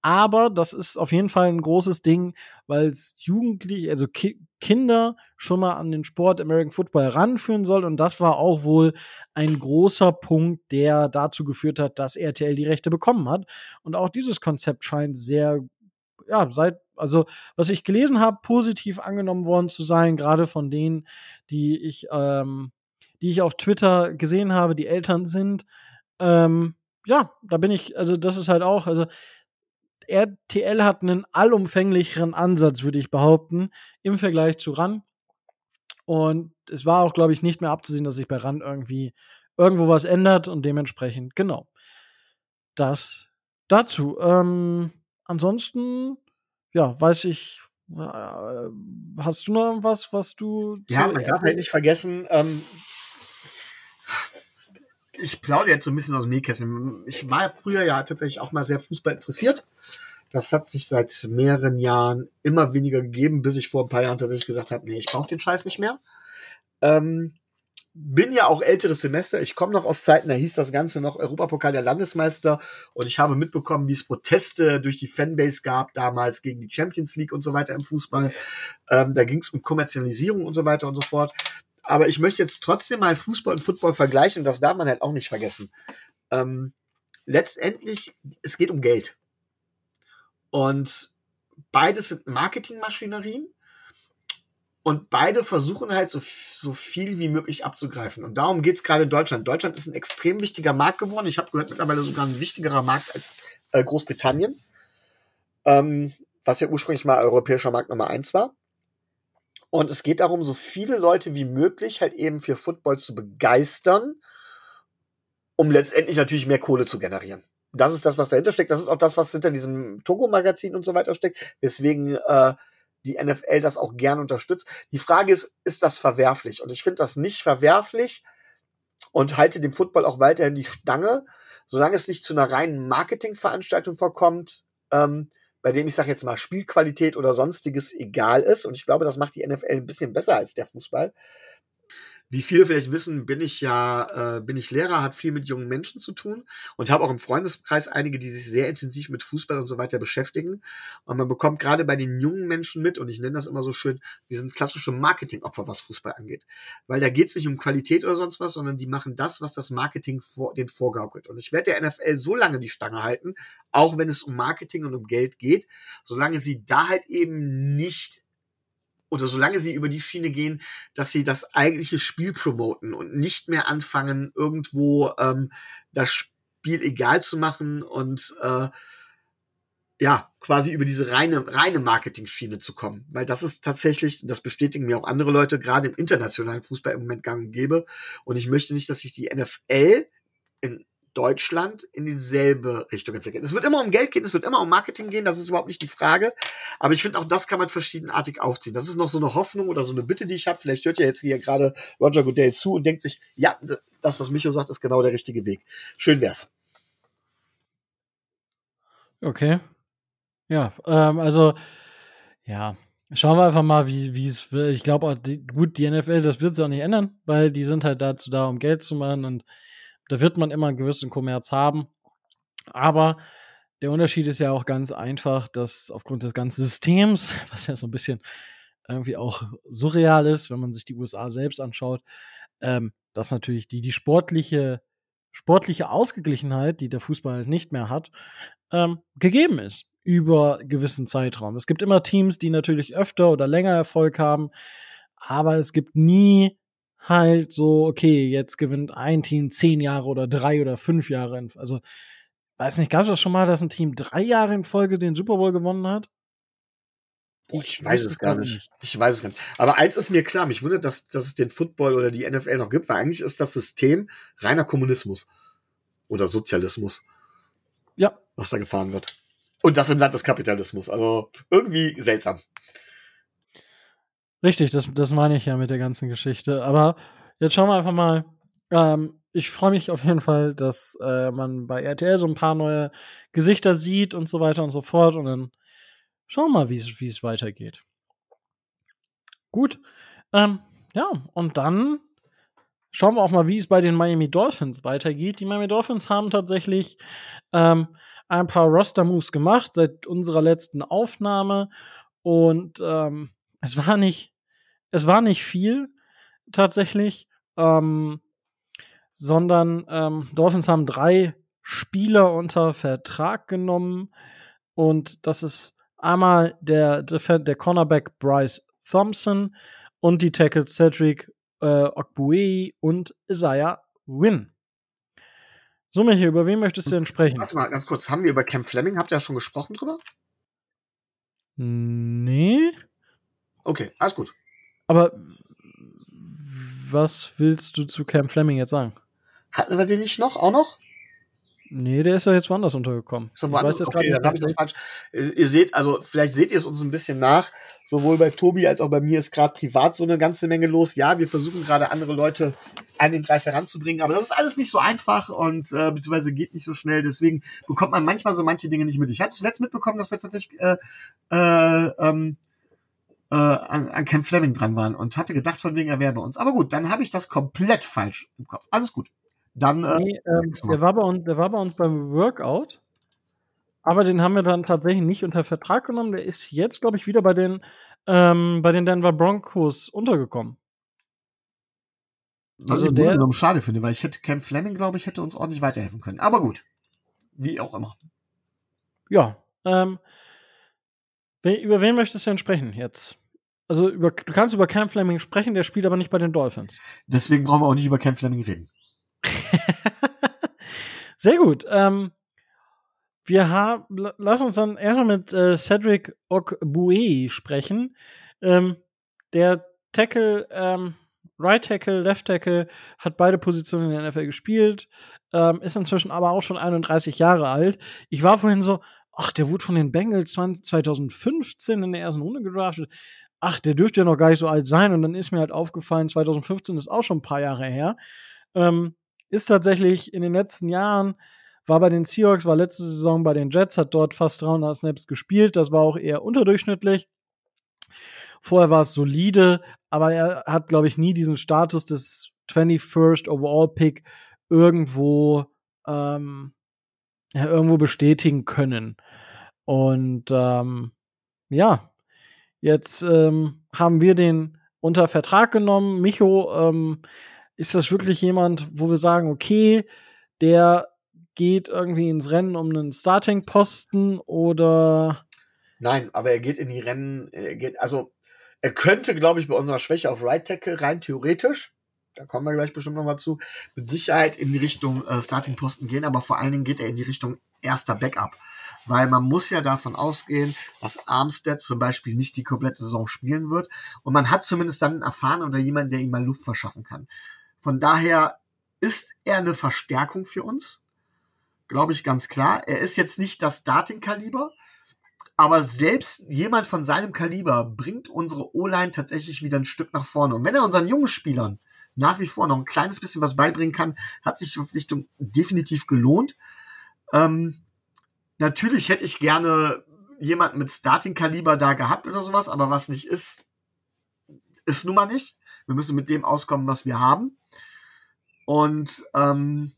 Aber das ist auf jeden Fall ein großes Ding, weil es Jugendliche, also Ki Kinder schon mal an den Sport American Football ranführen soll. Und das war auch wohl ein großer Punkt, der dazu geführt hat, dass RTL die Rechte bekommen hat. Und auch dieses Konzept scheint sehr ja, seit, also was ich gelesen habe, positiv angenommen worden zu sein, gerade von denen, die ich, ähm, die ich auf Twitter gesehen habe, die Eltern sind. Ähm, ja, da bin ich, also das ist halt auch, also RTL hat einen allumfänglicheren Ansatz, würde ich behaupten, im Vergleich zu RAN. Und es war auch, glaube ich, nicht mehr abzusehen, dass sich bei RAN irgendwie irgendwo was ändert und dementsprechend, genau. Das dazu. Ähm, ansonsten, ja, weiß ich, äh, hast du noch was, was du. Ja, man darf halt nicht vergessen, ähm, ich plaudere jetzt so ein bisschen aus dem Nähkästchen. Ich war früher ja tatsächlich auch mal sehr Fußball interessiert. Das hat sich seit mehreren Jahren immer weniger gegeben, bis ich vor ein paar Jahren tatsächlich gesagt habe, nee, ich brauche den Scheiß nicht mehr. Ähm, bin ja auch älteres Semester. Ich komme noch aus Zeiten, da hieß das Ganze noch Europapokal der Landesmeister. Und ich habe mitbekommen, wie es Proteste durch die Fanbase gab, damals gegen die Champions League und so weiter im Fußball. Ähm, da ging es um Kommerzialisierung und so weiter und so fort. Aber ich möchte jetzt trotzdem mal Fußball und Football vergleichen. Das darf man halt auch nicht vergessen. Ähm, letztendlich, es geht um Geld. Und beides sind Marketingmaschinerien. Und beide versuchen halt so, so viel wie möglich abzugreifen. Und darum geht es gerade in Deutschland. Deutschland ist ein extrem wichtiger Markt geworden. Ich habe gehört, mittlerweile sogar ein wichtigerer Markt als äh, Großbritannien. Ähm, was ja ursprünglich mal europäischer Markt Nummer eins war. Und es geht darum, so viele Leute wie möglich halt eben für Football zu begeistern, um letztendlich natürlich mehr Kohle zu generieren. Das ist das, was dahinter steckt. Das ist auch das, was hinter diesem Togo-Magazin und so weiter steckt. Deswegen äh, die NFL das auch gern unterstützt. Die Frage ist, ist das verwerflich? Und ich finde das nicht verwerflich und halte dem Football auch weiterhin die Stange, solange es nicht zu einer reinen Marketingveranstaltung vorkommt, ähm, bei dem ich sage jetzt mal Spielqualität oder sonstiges egal ist. Und ich glaube, das macht die NFL ein bisschen besser als der Fußball. Wie viele vielleicht wissen, bin ich ja, äh, bin ich Lehrer, habe viel mit jungen Menschen zu tun und habe auch im Freundeskreis einige, die sich sehr intensiv mit Fußball und so weiter beschäftigen. Und man bekommt gerade bei den jungen Menschen mit, und ich nenne das immer so schön, die sind klassische Marketingopfer, was Fußball angeht. Weil da geht es nicht um Qualität oder sonst was, sondern die machen das, was das Marketing vor, den vorgaukelt. Und ich werde der NFL so lange die Stange halten, auch wenn es um Marketing und um Geld geht, solange sie da halt eben nicht oder solange sie über die Schiene gehen, dass sie das eigentliche Spiel promoten und nicht mehr anfangen, irgendwo ähm, das Spiel egal zu machen und äh, ja, quasi über diese reine, reine Marketing-Schiene zu kommen. Weil das ist tatsächlich, das bestätigen mir auch andere Leute, gerade im internationalen Fußball im Moment gang und gäbe. Und ich möchte nicht, dass sich die NFL in Deutschland in dieselbe Richtung entwickelt. Es wird immer um Geld gehen, es wird immer um Marketing gehen, das ist überhaupt nicht die Frage. Aber ich finde, auch das kann man verschiedenartig aufziehen. Das ist noch so eine Hoffnung oder so eine Bitte, die ich habe. Vielleicht hört ja jetzt hier gerade Roger Goodell zu und denkt sich, ja, das, was Micho sagt, ist genau der richtige Weg. Schön wär's. Okay. Ja, ähm, also, ja, schauen wir einfach mal, wie es wird. Ich glaube, gut, die NFL, das wird sich auch nicht ändern, weil die sind halt dazu da, um Geld zu machen und da wird man immer einen gewissen Kommerz haben. Aber der Unterschied ist ja auch ganz einfach, dass aufgrund des ganzen Systems, was ja so ein bisschen irgendwie auch surreal ist, wenn man sich die USA selbst anschaut, ähm, dass natürlich die, die sportliche, sportliche Ausgeglichenheit, die der Fußball halt nicht mehr hat, ähm, gegeben ist über gewissen Zeitraum. Es gibt immer Teams, die natürlich öfter oder länger Erfolg haben, aber es gibt nie halt so, okay, jetzt gewinnt ein Team zehn Jahre oder drei oder fünf Jahre. Also, weiß nicht, gab es das schon mal, dass ein Team drei Jahre in Folge den Super Bowl gewonnen hat? Boah, ich, ich weiß es gar nicht. nicht. Ich weiß es gar nicht. Aber eins ist mir klar, mich wundert, dass, dass es den Football oder die NFL noch gibt, weil eigentlich ist das System reiner Kommunismus oder Sozialismus. Ja. Was da gefahren wird. Und das im Land des Kapitalismus. Also irgendwie seltsam. Richtig, das, das meine ich ja mit der ganzen Geschichte. Aber jetzt schauen wir einfach mal. Ähm, ich freue mich auf jeden Fall, dass äh, man bei RTL so ein paar neue Gesichter sieht und so weiter und so fort. Und dann schauen wir mal, wie es weitergeht. Gut. Ähm, ja, und dann schauen wir auch mal, wie es bei den Miami Dolphins weitergeht. Die Miami Dolphins haben tatsächlich ähm, ein paar Roster-Moves gemacht seit unserer letzten Aufnahme. Und ähm, es war nicht, es war nicht viel tatsächlich, ähm, sondern ähm, Dolphins haben drei Spieler unter Vertrag genommen und das ist einmal der, der Cornerback Bryce Thompson und die Tackle Cedric äh, Okbue und Isaiah Wynn. So, Michi, über wen möchtest du denn sprechen? Warte mal, ganz kurz. Haben wir über Cam Fleming? Habt ihr ja schon gesprochen drüber? Nee. Okay, alles gut. Aber was willst du zu Cam Fleming jetzt sagen? Hatten wir den nicht noch? Auch noch? Nee, der ist ja jetzt woanders untergekommen. So, ich weiß jetzt okay, dann habe ich das falsch. Ihr seht, also vielleicht seht ihr es uns ein bisschen nach. Sowohl bei Tobi als auch bei mir ist gerade privat so eine ganze Menge los. Ja, wir versuchen gerade andere Leute an den Greif heranzubringen, aber das ist alles nicht so einfach und äh, beziehungsweise geht nicht so schnell. Deswegen bekommt man manchmal so manche Dinge nicht mit. Ich hatte zuletzt mitbekommen, dass wir tatsächlich äh, äh, ähm, äh, an, an Ken Fleming dran waren und hatte gedacht, von wegen er wäre bei uns. Aber gut, dann habe ich das komplett falsch im Kopf. Alles gut. Dann. Äh, nee, ähm, der, war bei uns, der war bei uns beim Workout. Aber den haben wir dann tatsächlich nicht unter Vertrag genommen. Der ist jetzt, glaube ich, wieder bei den, ähm, bei den Denver Broncos untergekommen. Was also ich der schade finde, weil ich hätte Cam Fleming, glaube ich, hätte uns ordentlich weiterhelfen können. Aber gut. Wie auch immer. Ja. Ähm, über wen möchtest du denn sprechen jetzt? Also über, du kannst über Cam Fleming sprechen, der spielt aber nicht bei den Dolphins. Deswegen brauchen wir auch nicht über Cam Fleming reden. Sehr gut. Ähm, wir haben, lass uns dann erstmal mit äh, Cedric Okbue sprechen. Ähm, der Tackle, ähm, Right Tackle, Left Tackle, hat beide Positionen in der NFL gespielt, ähm, ist inzwischen aber auch schon 31 Jahre alt. Ich war vorhin so, ach, der wurde von den Bengals 2015 in der ersten Runde gedraftet. Ach, der dürfte ja noch gar nicht so alt sein. Und dann ist mir halt aufgefallen, 2015 ist auch schon ein paar Jahre her. Ähm, ist tatsächlich in den letzten Jahren, war bei den Seahawks, war letzte Saison bei den Jets, hat dort fast 300 Snaps gespielt. Das war auch eher unterdurchschnittlich. Vorher war es solide, aber er hat, glaube ich, nie diesen Status des 21st Overall Pick irgendwo, ähm, ja, irgendwo bestätigen können. Und ähm, ja, jetzt ähm, haben wir den unter Vertrag genommen. Micho ähm, ist das wirklich jemand, wo wir sagen, okay, der geht irgendwie ins Rennen um einen Starting-Posten oder? Nein, aber er geht in die Rennen, geht, also er könnte, glaube ich, bei unserer Schwäche auf Right Tackle rein theoretisch, da kommen wir gleich bestimmt nochmal zu, mit Sicherheit in die Richtung äh, Starting-Posten gehen, aber vor allen Dingen geht er in die Richtung erster Backup. Weil man muss ja davon ausgehen, dass Armstead zum Beispiel nicht die komplette Saison spielen wird. Und man hat zumindest dann einen erfahrenen oder jemanden, der ihm mal Luft verschaffen kann. Von daher ist er eine Verstärkung für uns. Glaube ich ganz klar. Er ist jetzt nicht das Starting-Kaliber, aber selbst jemand von seinem Kaliber bringt unsere O-Line tatsächlich wieder ein Stück nach vorne. Und wenn er unseren jungen Spielern nach wie vor noch ein kleines bisschen was beibringen kann, hat sich die Verpflichtung definitiv gelohnt. Ähm, natürlich hätte ich gerne jemanden mit Starting-Kaliber da gehabt oder sowas, aber was nicht ist, ist nun mal nicht. Wir müssen mit dem auskommen, was wir haben. Und ähm,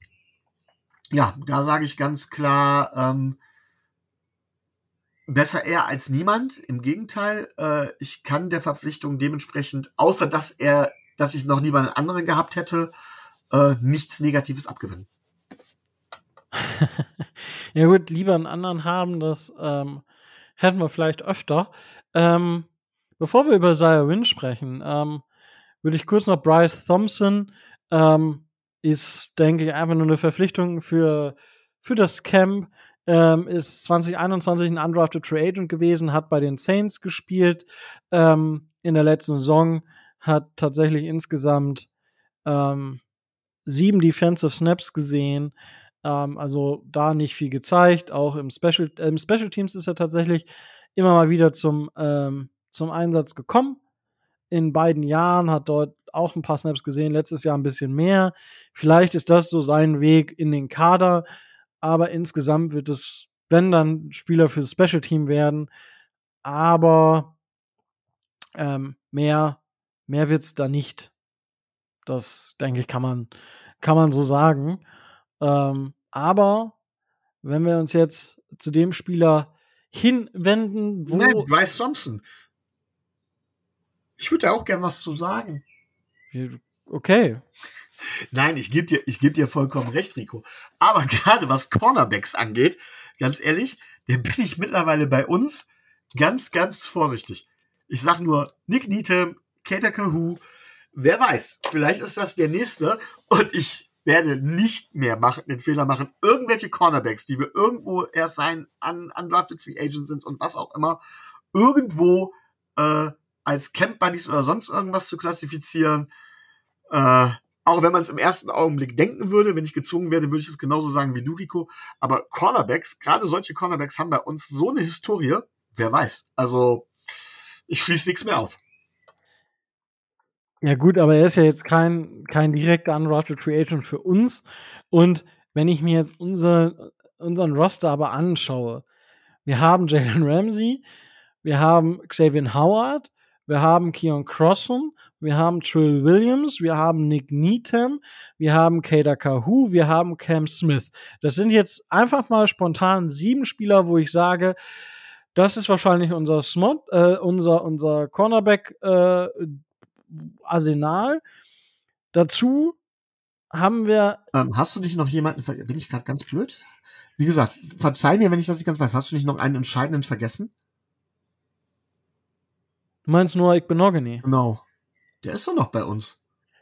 ja, da sage ich ganz klar, ähm, besser er als niemand. Im Gegenteil, äh, ich kann der Verpflichtung dementsprechend, außer dass er, dass ich noch einen anderen gehabt hätte, äh, nichts Negatives abgewinnen. ja gut, lieber einen anderen haben, das ähm, hätten wir vielleicht öfter. Ähm, bevor wir über Zaya Win sprechen, ähm, würde ich kurz noch Bryce Thompson ähm, ist, denke ich, einfach nur eine Verpflichtung für, für das Camp. Ähm, ist 2021 ein undrafted Free Agent gewesen, hat bei den Saints gespielt ähm, in der letzten Saison, hat tatsächlich insgesamt ähm, sieben Defensive Snaps gesehen, ähm, also da nicht viel gezeigt. Auch im Special, äh, im Special Teams ist er tatsächlich immer mal wieder zum, ähm, zum Einsatz gekommen. In beiden Jahren hat dort auch ein paar Snaps gesehen, letztes Jahr ein bisschen mehr. Vielleicht ist das so sein Weg in den Kader, aber insgesamt wird es, wenn dann Spieler für das Special Team werden, aber ähm, mehr, mehr wird es da nicht. Das, denke ich, kann man, kann man so sagen. Ähm, aber wenn wir uns jetzt zu dem Spieler hinwenden, wo. Nein, Bryce Thompson. Ich würde da auch gern was zu sagen. Okay. Nein, ich gebe dir, ich geb dir vollkommen recht, Rico. Aber gerade was Cornerbacks angeht, ganz ehrlich, der bin ich mittlerweile bei uns ganz, ganz vorsichtig. Ich sag nur Nick Needham, Kater Kahoo, wer weiß, vielleicht ist das der nächste und ich werde nicht mehr machen, den Fehler machen, irgendwelche Cornerbacks, die wir irgendwo erst sein, un, undrafted Free Agent sind und was auch immer, irgendwo äh, als Camp Buddies oder sonst irgendwas zu klassifizieren. Äh, auch wenn man es im ersten Augenblick denken würde, wenn ich gezwungen werde, würde ich es genauso sagen wie du, Rico. Aber Cornerbacks, gerade solche Cornerbacks haben bei uns so eine Historie, wer weiß. Also, ich schließe nichts mehr aus. Ja, gut, aber er ist ja jetzt kein, kein direkter Undrafted Free Agent für uns. Und wenn ich mir jetzt unser, unseren Roster aber anschaue, wir haben Jalen Ramsey, wir haben Xavier Howard, wir haben Keon Crossan, wir haben Trill Williams, wir haben Nick Needham, wir haben Kader Kahoo, wir haben Cam Smith. Das sind jetzt einfach mal spontan sieben Spieler, wo ich sage, das ist wahrscheinlich unser Smot, äh, unser, unser Cornerback äh, Arsenal. Dazu haben wir. Ähm, hast du nicht noch jemanden, bin ich gerade ganz blöd? Wie gesagt, verzeih mir, wenn ich das nicht ganz weiß. Hast du nicht noch einen entscheidenden vergessen? Du meinst nur Benogany? Genau. Der ist doch noch bei uns.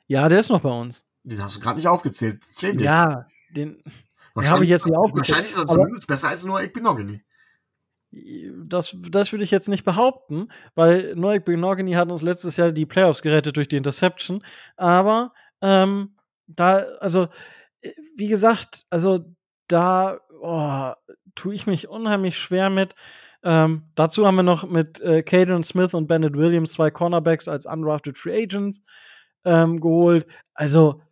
Ja, der ist noch bei uns. Den hast du gerade nicht aufgezählt. Schäm Ja, den, den habe ich jetzt nicht aufgezählt. Wahrscheinlich ist er zumindest besser als nur Benogany. Das, das würde ich jetzt nicht behaupten, weil Noik Benogany hat uns letztes Jahr die Playoffs gerettet durch die Interception. Aber ähm, da, also, wie gesagt, also da oh, tue ich mich unheimlich schwer mit. Ähm, dazu haben wir noch mit äh, Caden Smith und Bennett Williams zwei Cornerbacks als undrafted Free Agents ähm, geholt. Also,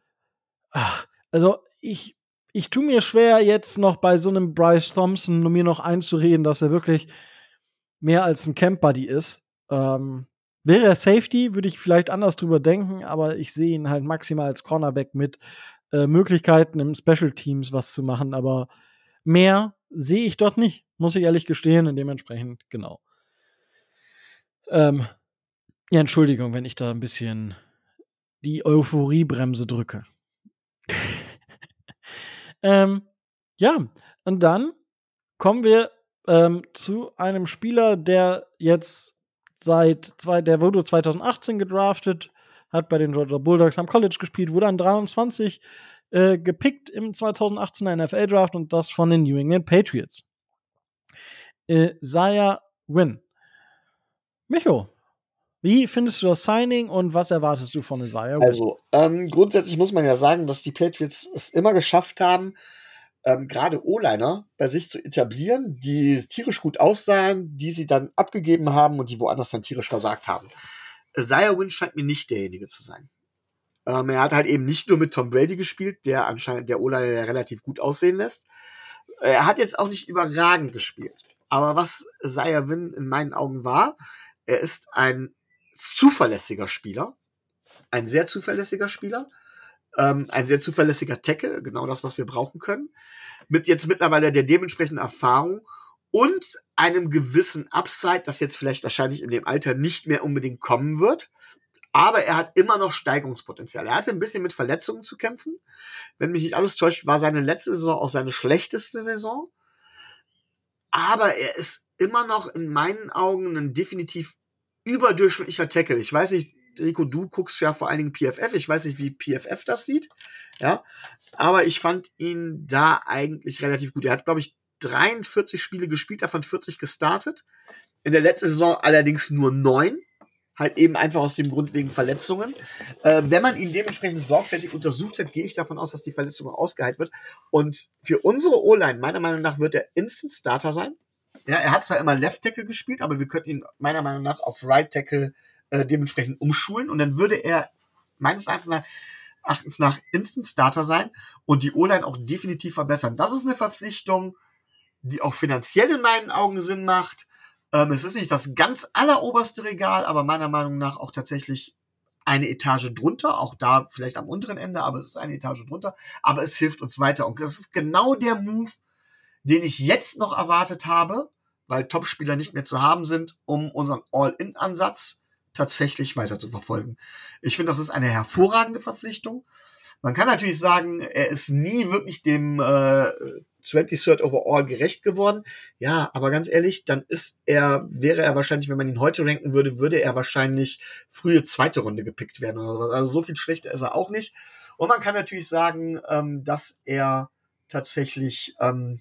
ach, also ich ich tue mir schwer, jetzt noch bei so einem Bryce Thompson mir noch einzureden, dass er wirklich mehr als ein Camp Buddy ist. Ähm, wäre er Safety, würde ich vielleicht anders drüber denken, aber ich sehe ihn halt maximal als Cornerback mit äh, Möglichkeiten im Special Teams was zu machen, aber mehr sehe ich dort nicht, muss ich ehrlich gestehen, und dementsprechend, genau. Ähm, ja, Entschuldigung, wenn ich da ein bisschen die Euphoriebremse drücke. Ähm, ja, und dann kommen wir ähm, zu einem Spieler, der jetzt seit zwei, der wurde 2018 gedraftet, hat bei den Georgia Bulldogs am College gespielt, wurde an 23 äh, gepickt im 2018er NFL Draft und das von den New England Patriots. Äh, Zaya Win. Micho, wie findest du das Signing und was erwartest du von Isaiah? Also, ähm, grundsätzlich muss man ja sagen, dass die Patriots es immer geschafft haben, ähm, gerade O-Liner bei sich zu etablieren, die tierisch gut aussahen, die sie dann abgegeben haben und die woanders dann tierisch versagt haben. Isaiah Wynn scheint mir nicht derjenige zu sein. Ähm, er hat halt eben nicht nur mit Tom Brady gespielt, der anscheinend der O-Liner relativ gut aussehen lässt. Er hat jetzt auch nicht überragend gespielt. Aber was Zaya Win in meinen Augen war, er ist ein zuverlässiger Spieler. Ein sehr zuverlässiger Spieler. Ähm, ein sehr zuverlässiger Tackle, genau das, was wir brauchen können. Mit jetzt mittlerweile der dementsprechenden Erfahrung und einem gewissen Upside, das jetzt vielleicht wahrscheinlich in dem Alter nicht mehr unbedingt kommen wird. Aber er hat immer noch Steigerungspotenzial. Er hatte ein bisschen mit Verletzungen zu kämpfen. Wenn mich nicht alles täuscht, war seine letzte Saison auch seine schlechteste Saison. Aber er ist immer noch in meinen Augen ein definitiv überdurchschnittlicher Tackle. Ich weiß nicht, Rico, du guckst ja vor allen Dingen PFF. Ich weiß nicht, wie PFF das sieht. Ja. Aber ich fand ihn da eigentlich relativ gut. Er hat, glaube ich, 43 Spiele gespielt, davon 40 gestartet. In der letzten Saison allerdings nur neun. Halt eben einfach aus dem Grund wegen Verletzungen. Äh, wenn man ihn dementsprechend sorgfältig untersucht hat, gehe ich davon aus, dass die Verletzung ausgeheilt wird. Und für unsere O-Line, meiner Meinung nach, wird er Instant Starter sein. Ja, er hat zwar immer Left Tackle gespielt, aber wir könnten ihn meiner Meinung nach auf Right Tackle äh, dementsprechend umschulen und dann würde er meines Erachtens nach, Instant Starter sein und die O-Line auch definitiv verbessern. Das ist eine Verpflichtung, die auch finanziell in meinen Augen Sinn macht. Ähm, es ist nicht das ganz alleroberste Regal, aber meiner Meinung nach auch tatsächlich eine Etage drunter, auch da vielleicht am unteren Ende, aber es ist eine Etage drunter, aber es hilft uns weiter. Und das ist genau der Move, den ich jetzt noch erwartet habe, weil Topspieler nicht mehr zu haben sind, um unseren All-In-Ansatz tatsächlich weiter zu verfolgen. Ich finde, das ist eine hervorragende Verpflichtung. Man kann natürlich sagen, er ist nie wirklich dem äh, 23rd Overall gerecht geworden. Ja, aber ganz ehrlich, dann ist er, wäre er wahrscheinlich, wenn man ihn heute ranken würde, würde er wahrscheinlich frühe zweite Runde gepickt werden oder sowas. Also so viel schlechter ist er auch nicht. Und man kann natürlich sagen, ähm, dass er tatsächlich ähm,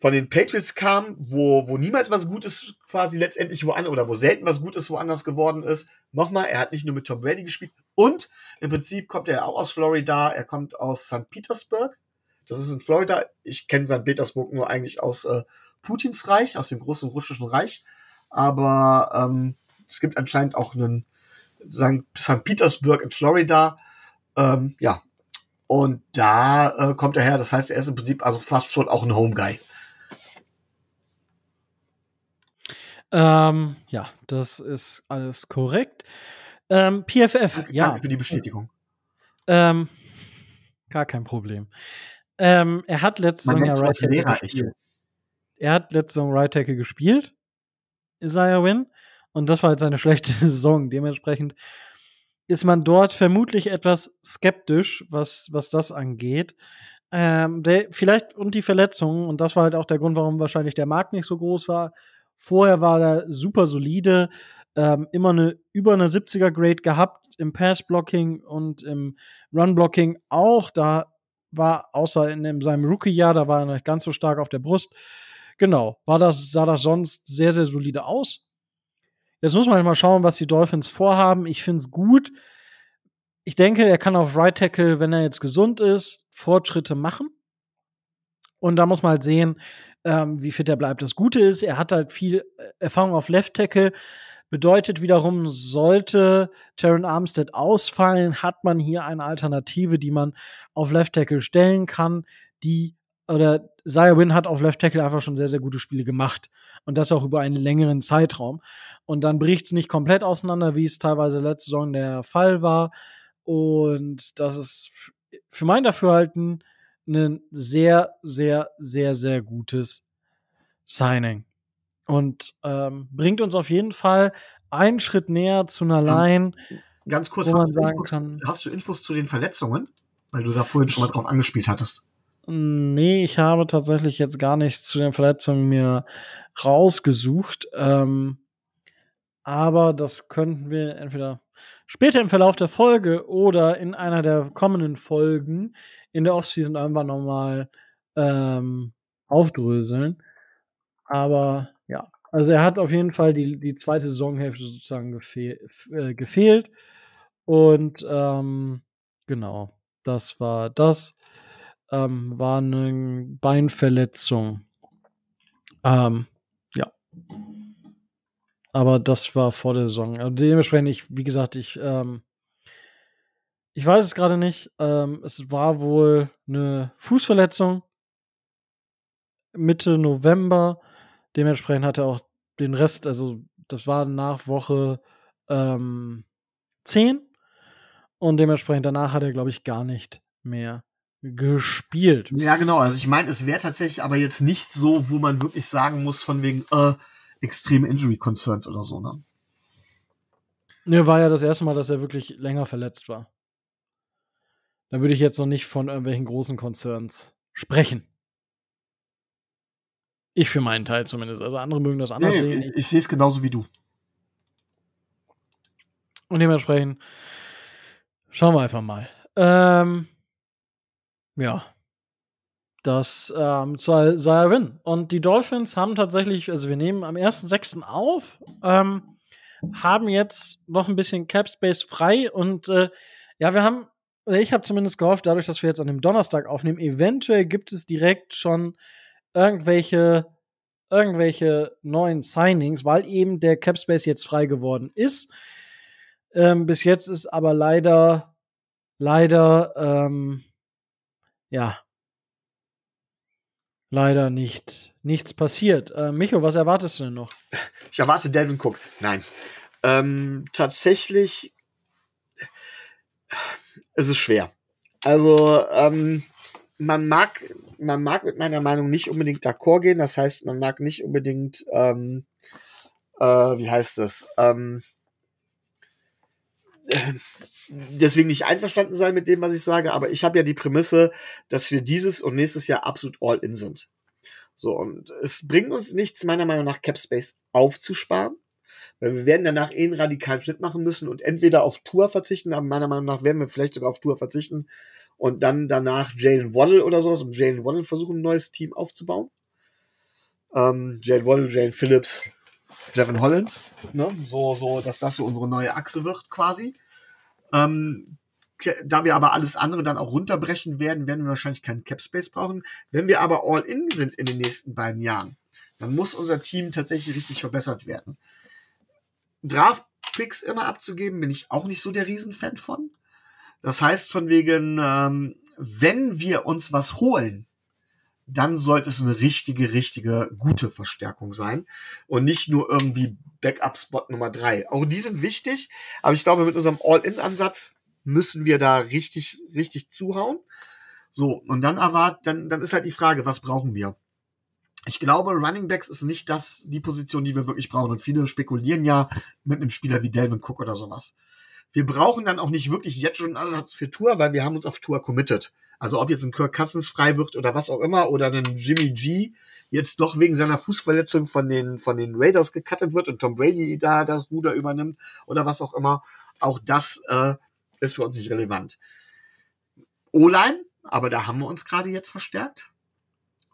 von den Patriots kam, wo, wo niemals was Gutes quasi letztendlich woanders oder wo selten was Gutes woanders geworden ist. Nochmal, er hat nicht nur mit Tom Brady gespielt und im Prinzip kommt er auch aus Florida, er kommt aus St. Petersburg. Das ist in Florida. Ich kenne St. Petersburg nur eigentlich aus äh, Putins Reich, aus dem großen russischen Reich. Aber ähm, es gibt anscheinend auch einen St. Petersburg in Florida. Ähm, ja. Und da äh, kommt er her. Das heißt, er ist im Prinzip also fast schon auch ein Home Guy. Ähm, ja, das ist alles korrekt. Ähm, PFF, danke, ja. Danke für die Bestätigung. Ähm, gar kein Problem. Ähm, er hat letzte Saison ja Right Tackle gespielt. Er hat letzte Saison Right Tackle gespielt, Isaiah Win. Und das war jetzt seine schlechte Saison. Dementsprechend ist man dort vermutlich etwas skeptisch, was, was das angeht. Ähm, der, vielleicht und die Verletzungen, und das war halt auch der Grund, warum wahrscheinlich der Markt nicht so groß war, Vorher war er super solide, ähm, immer eine über eine 70er Grade gehabt im Pass Blocking und im Run Blocking auch. Da war außer in, in seinem Rookie-Jahr, da war er nicht ganz so stark auf der Brust. Genau, war das, sah das sonst sehr, sehr solide aus. Jetzt muss man halt mal schauen, was die Dolphins vorhaben. Ich finde es gut. Ich denke, er kann auf Right Tackle, wenn er jetzt gesund ist, Fortschritte machen. Und da muss man halt sehen, ähm, wie fit er bleibt. Das Gute ist, er hat halt viel äh, Erfahrung auf Left Tackle. Bedeutet wiederum, sollte Terran Armstead ausfallen, hat man hier eine Alternative, die man auf Left Tackle stellen kann, die oder Zaya Win hat auf Left Tackle einfach schon sehr, sehr gute Spiele gemacht. Und das auch über einen längeren Zeitraum. Und dann bricht es nicht komplett auseinander, wie es teilweise letzte Saison der Fall war. Und das ist für mein Dafürhalten ein sehr, sehr, sehr, sehr gutes Signing. Und ähm, bringt uns auf jeden Fall einen Schritt näher zu einer Line. Ganz kurz, hast du, Infos, kann, hast, du Infos, zu den Verletzungen? Weil du da vorhin schon mal drauf angespielt hattest. Nee, ich habe tatsächlich jetzt gar nichts zu den Verletzungen mir rausgesucht. Ähm, aber das könnten wir entweder später im Verlauf der Folge oder in einer der kommenden Folgen in der Offseason einfach nochmal ähm, aufdröseln. Aber ja, also er hat auf jeden Fall die, die zweite Saisonhälfte sozusagen gefehl, äh, gefehlt. Und ähm, genau, das war das. Ähm, war eine Beinverletzung. Ähm, ja. Aber das war vor der Saison. Also dementsprechend, ich, wie gesagt, ich ähm, ich weiß es gerade nicht. Ähm, es war wohl eine Fußverletzung. Mitte November. Dementsprechend hat er auch den Rest, also das war nach Woche ähm, 10. Und dementsprechend danach hat er, glaube ich, gar nicht mehr gespielt. Ja, genau. Also ich meine, es wäre tatsächlich aber jetzt nicht so, wo man wirklich sagen muss, von wegen äh, extreme Injury Concerns oder so, ne? Ne, war ja das erste Mal, dass er wirklich länger verletzt war. Da würde ich jetzt noch nicht von irgendwelchen großen Concerns sprechen. Ich für meinen Teil zumindest. Also andere mögen das anders Nee, sehen. ich ich sehe es genauso wie du. Und dementsprechend schauen wir einfach mal. Ähm, ja. Das ähm, sei sei Win. Und die Dolphins haben tatsächlich, also wir nehmen am 1.6. auf, ähm, haben jetzt noch ein bisschen Cap Space frei und äh, ja, wir haben, oder ich habe zumindest gehofft, dadurch, dass wir jetzt an dem Donnerstag aufnehmen, eventuell gibt es direkt schon irgendwelche irgendwelche neuen Signings, weil eben der Cap Space jetzt frei geworden ist. Ähm, bis jetzt ist aber leider, leider, ähm, ja, leider nicht, nichts passiert. Äh, Micho, was erwartest du denn noch? Ich erwarte Delvin Cook. Nein. Ähm, tatsächlich es ist schwer. Also, ähm, man mag, man mag mit meiner Meinung nicht unbedingt d'accord gehen. Das heißt, man mag nicht unbedingt, ähm, äh, wie heißt das? Ähm, äh, deswegen nicht einverstanden sein mit dem, was ich sage, aber ich habe ja die Prämisse, dass wir dieses und nächstes Jahr absolut all in sind. So, und es bringt uns nichts, meiner Meinung nach, Cap Space aufzusparen. Weil wir werden danach eh einen radikalen Schnitt machen müssen und entweder auf Tour verzichten, aber meiner Meinung nach werden wir vielleicht sogar auf Tour verzichten und dann danach Jalen Waddle oder sowas und Jalen Waddle versuchen, ein neues Team aufzubauen. Ähm, Jalen Waddle, Jalen Phillips, Devin Holland, ne? So, so, dass das so unsere neue Achse wird, quasi. Ähm, da wir aber alles andere dann auch runterbrechen werden, werden wir wahrscheinlich keinen Cap Space brauchen. Wenn wir aber all in sind in den nächsten beiden Jahren, dann muss unser Team tatsächlich richtig verbessert werden. Draft-Picks immer abzugeben, bin ich auch nicht so der Riesenfan von. Das heißt von wegen, ähm, wenn wir uns was holen, dann sollte es eine richtige, richtige, gute Verstärkung sein und nicht nur irgendwie Backup-Spot Nummer drei. Auch die sind wichtig, aber ich glaube, mit unserem All-In-Ansatz müssen wir da richtig, richtig zuhauen. So, und dann erwart, dann, dann ist halt die Frage, was brauchen wir? Ich glaube, Running Backs ist nicht das, die Position, die wir wirklich brauchen. Und viele spekulieren ja mit einem Spieler wie Delvin Cook oder sowas. Wir brauchen dann auch nicht wirklich jetzt schon einen Ersatz für Tour, weil wir haben uns auf Tour committed. Also ob jetzt ein Kirk Cousins frei wird oder was auch immer oder ein Jimmy G jetzt doch wegen seiner Fußverletzung von den, von den Raiders gecuttet wird und Tom Brady da das Ruder übernimmt oder was auch immer. Auch das äh, ist für uns nicht relevant. O-Line, aber da haben wir uns gerade jetzt verstärkt.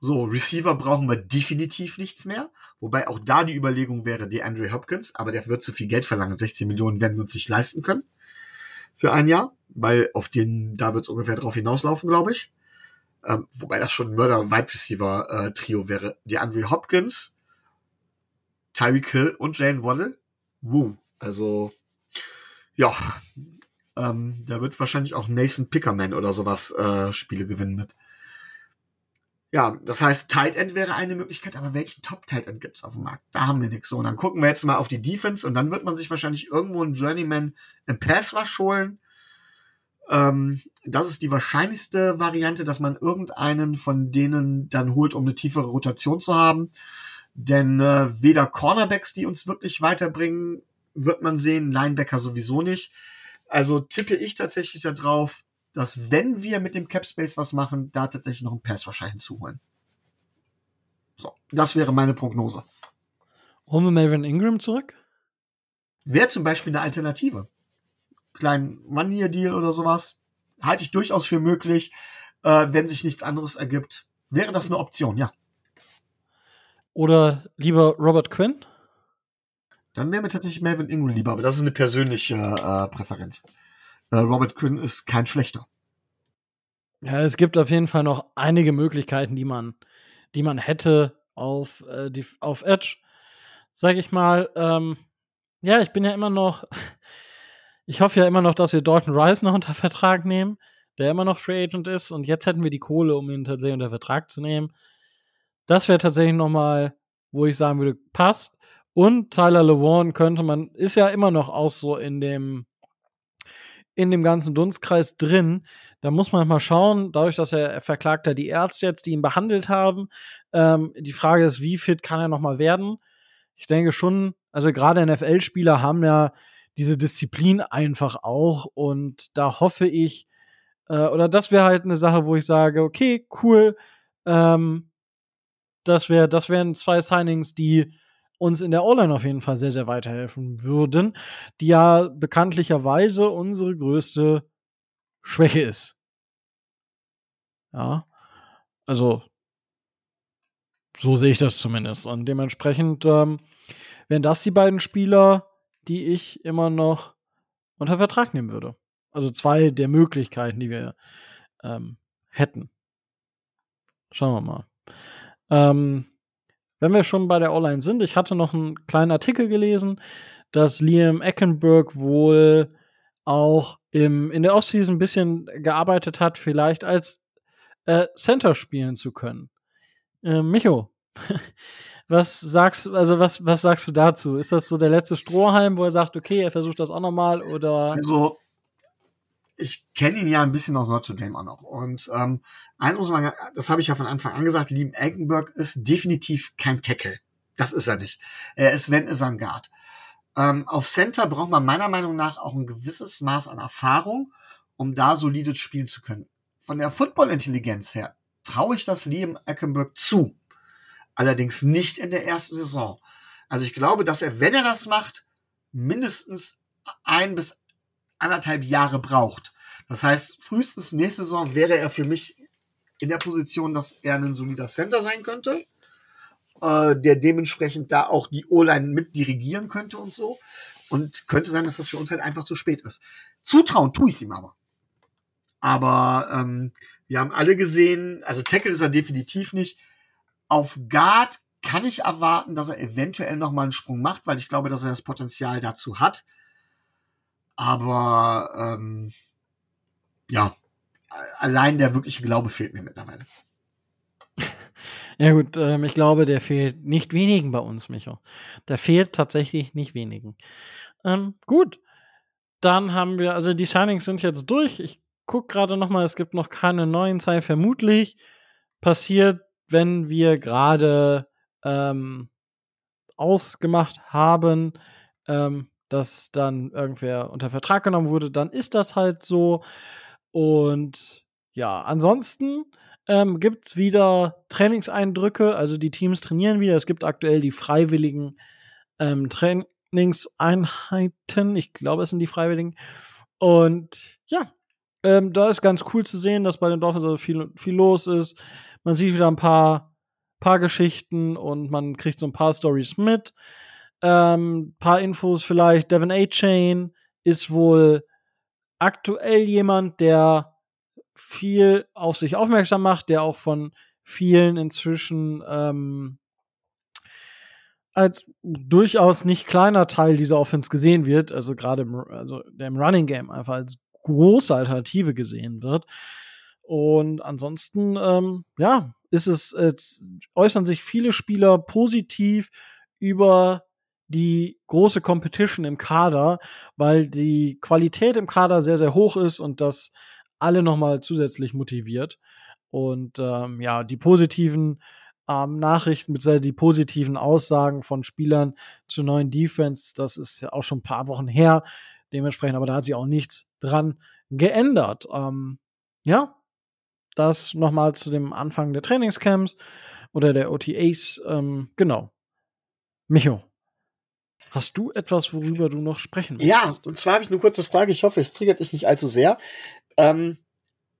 So, Receiver brauchen wir definitiv nichts mehr. Wobei auch da die Überlegung wäre, die Andre Hopkins, aber der wird zu viel Geld verlangen. 16 Millionen werden wir uns nicht leisten können. Für ein Jahr. Weil auf den, da wird es ungefähr drauf hinauslaufen, glaube ich. Ähm, wobei das schon ein Mörder-Wide Receiver-Trio wäre. Die Andre Hopkins, Tyreek Hill und Jane Waddle. Woo. Also, ja. Ähm, da wird wahrscheinlich auch Nathan Pickerman oder sowas äh, Spiele gewinnen mit. Ja, das heißt, Tight End wäre eine Möglichkeit, aber welchen Top Tight End gibt's auf dem Markt? Da haben wir nichts. So, und dann gucken wir jetzt mal auf die Defense und dann wird man sich wahrscheinlich irgendwo einen Journeyman im Pass Rush holen. Ähm, das ist die wahrscheinlichste Variante, dass man irgendeinen von denen dann holt, um eine tiefere Rotation zu haben. Denn äh, weder Cornerbacks, die uns wirklich weiterbringen, wird man sehen, Linebacker sowieso nicht. Also tippe ich tatsächlich darauf, dass wenn wir mit dem Cap Space was machen, da tatsächlich noch ein Pass wahrscheinlich hinzuholen. So, das wäre meine Prognose. Holen wir Melvin Ingram zurück? Wäre zum Beispiel eine Alternative. Kleinen One-Year-Deal oder sowas. Halte ich durchaus für möglich. Äh, wenn sich nichts anderes ergibt, wäre das eine Option, ja. Oder lieber Robert Quinn? Dann wäre mir tatsächlich Melvin Ingram lieber, aber das ist eine persönliche äh, Präferenz. Äh, Robert Quinn ist kein schlechter. Ja, es gibt auf jeden Fall noch einige Möglichkeiten, die man, die man hätte auf, äh, die, auf Edge. Sag ich mal, ähm, ja, ich bin ja immer noch, ich hoffe ja immer noch, dass wir Dalton Rice noch unter Vertrag nehmen, der immer noch Free Agent ist und jetzt hätten wir die Kohle, um ihn tatsächlich unter Vertrag zu nehmen. Das wäre tatsächlich noch mal, wo ich sagen würde, passt. Und Tyler LeWarn könnte man, ist ja immer noch auch so in dem, in dem ganzen Dunstkreis drin. Da muss man mal schauen, dadurch, dass er, er verklagt hat die Ärzte jetzt, die ihn behandelt haben. Ähm, die Frage ist, wie fit kann er noch mal werden? Ich denke schon, also gerade NFL-Spieler haben ja diese Disziplin einfach auch und da hoffe ich, äh, oder das wäre halt eine Sache, wo ich sage, okay, cool, ähm, das wäre, das wären zwei Signings, die uns in der O-Line auf jeden Fall sehr, sehr weiterhelfen würden, die ja bekanntlicherweise unsere größte Schwäche ist. Ja, also so sehe ich das zumindest. Und dementsprechend ähm, wären das die beiden Spieler, die ich immer noch unter Vertrag nehmen würde. Also zwei der Möglichkeiten, die wir ähm, hätten. Schauen wir mal. Ähm, wenn wir schon bei der Online sind, ich hatte noch einen kleinen Artikel gelesen, dass Liam Eckenberg wohl auch im, in der Offseason ein bisschen gearbeitet hat, vielleicht als äh, Center spielen zu können. Äh, Micho, was sagst also was, was sagst du dazu? Ist das so der letzte Strohhalm, wo er sagt, okay, er versucht das auch nochmal oder? Also, ich kenne ihn ja ein bisschen aus Notre Dame auch noch. Und ähm, eins muss man, das habe ich ja von Anfang an gesagt, Liam Eggenberg ist definitiv kein Tackle. Das ist er nicht. Er ist, wenn, ist er ein Guard. Ähm, auf Center braucht man meiner Meinung nach auch ein gewisses Maß an Erfahrung, um da solide spielen zu können. Von der Football-Intelligenz her traue ich das Liam Eckenberg zu. Allerdings nicht in der ersten Saison. Also ich glaube, dass er, wenn er das macht, mindestens ein bis anderthalb Jahre braucht. Das heißt, frühestens nächste Saison wäre er für mich in der Position, dass er ein solider Center sein könnte, äh, der dementsprechend da auch die O-Line mit dirigieren könnte und so. Und könnte sein, dass das für uns halt einfach zu spät ist. Zutrauen tue ich ihm aber. Aber ähm, wir haben alle gesehen, also Tackle ist er definitiv nicht. Auf Guard kann ich erwarten, dass er eventuell noch mal einen Sprung macht, weil ich glaube, dass er das Potenzial dazu hat. Aber ähm, ja, allein der wirkliche Glaube fehlt mir mittlerweile. Ja gut, ähm, ich glaube, der fehlt nicht wenigen bei uns, Micho. Der fehlt tatsächlich nicht wenigen. Ähm, gut, dann haben wir, also die Signings sind jetzt durch. Ich gucke gerade noch mal, es gibt noch keine neuen Zahlen. Vermutlich passiert, wenn wir gerade ähm, ausgemacht haben, ähm, dass dann irgendwer unter Vertrag genommen wurde, dann ist das halt so. Und ja, ansonsten ähm, gibt es wieder Trainingseindrücke, also die Teams trainieren wieder. Es gibt aktuell die freiwilligen ähm, Trainingseinheiten. Ich glaube, es sind die freiwilligen. Und ja, ähm, da ist ganz cool zu sehen, dass bei den Dolphins also viel, viel los ist. Man sieht wieder ein paar, paar Geschichten und man kriegt so ein paar Stories mit. Ähm, paar Infos vielleicht. Devin A-Chain ist wohl aktuell jemand, der viel auf sich aufmerksam macht, der auch von vielen inzwischen ähm, als durchaus nicht kleiner Teil dieser Offense gesehen wird, also gerade im, also im Running Game einfach als große Alternative gesehen wird. Und ansonsten, ähm, ja, ist es, äußern sich viele Spieler positiv über die große Competition im Kader, weil die Qualität im Kader sehr, sehr hoch ist und das alle nochmal zusätzlich motiviert. Und ähm, ja, die positiven ähm, Nachrichten, beziehungsweise die positiven Aussagen von Spielern zur neuen Defense, das ist ja auch schon ein paar Wochen her. Dementsprechend, aber da hat sich auch nichts dran geändert. Ähm, ja, das nochmal zu dem Anfang der Trainingscamps oder der OTAs. Ähm, genau. Micho, Hast du etwas, worüber du noch sprechen willst? Ja, und zwar habe ich eine kurze Frage. Ich hoffe, es triggert dich nicht allzu sehr. Ähm,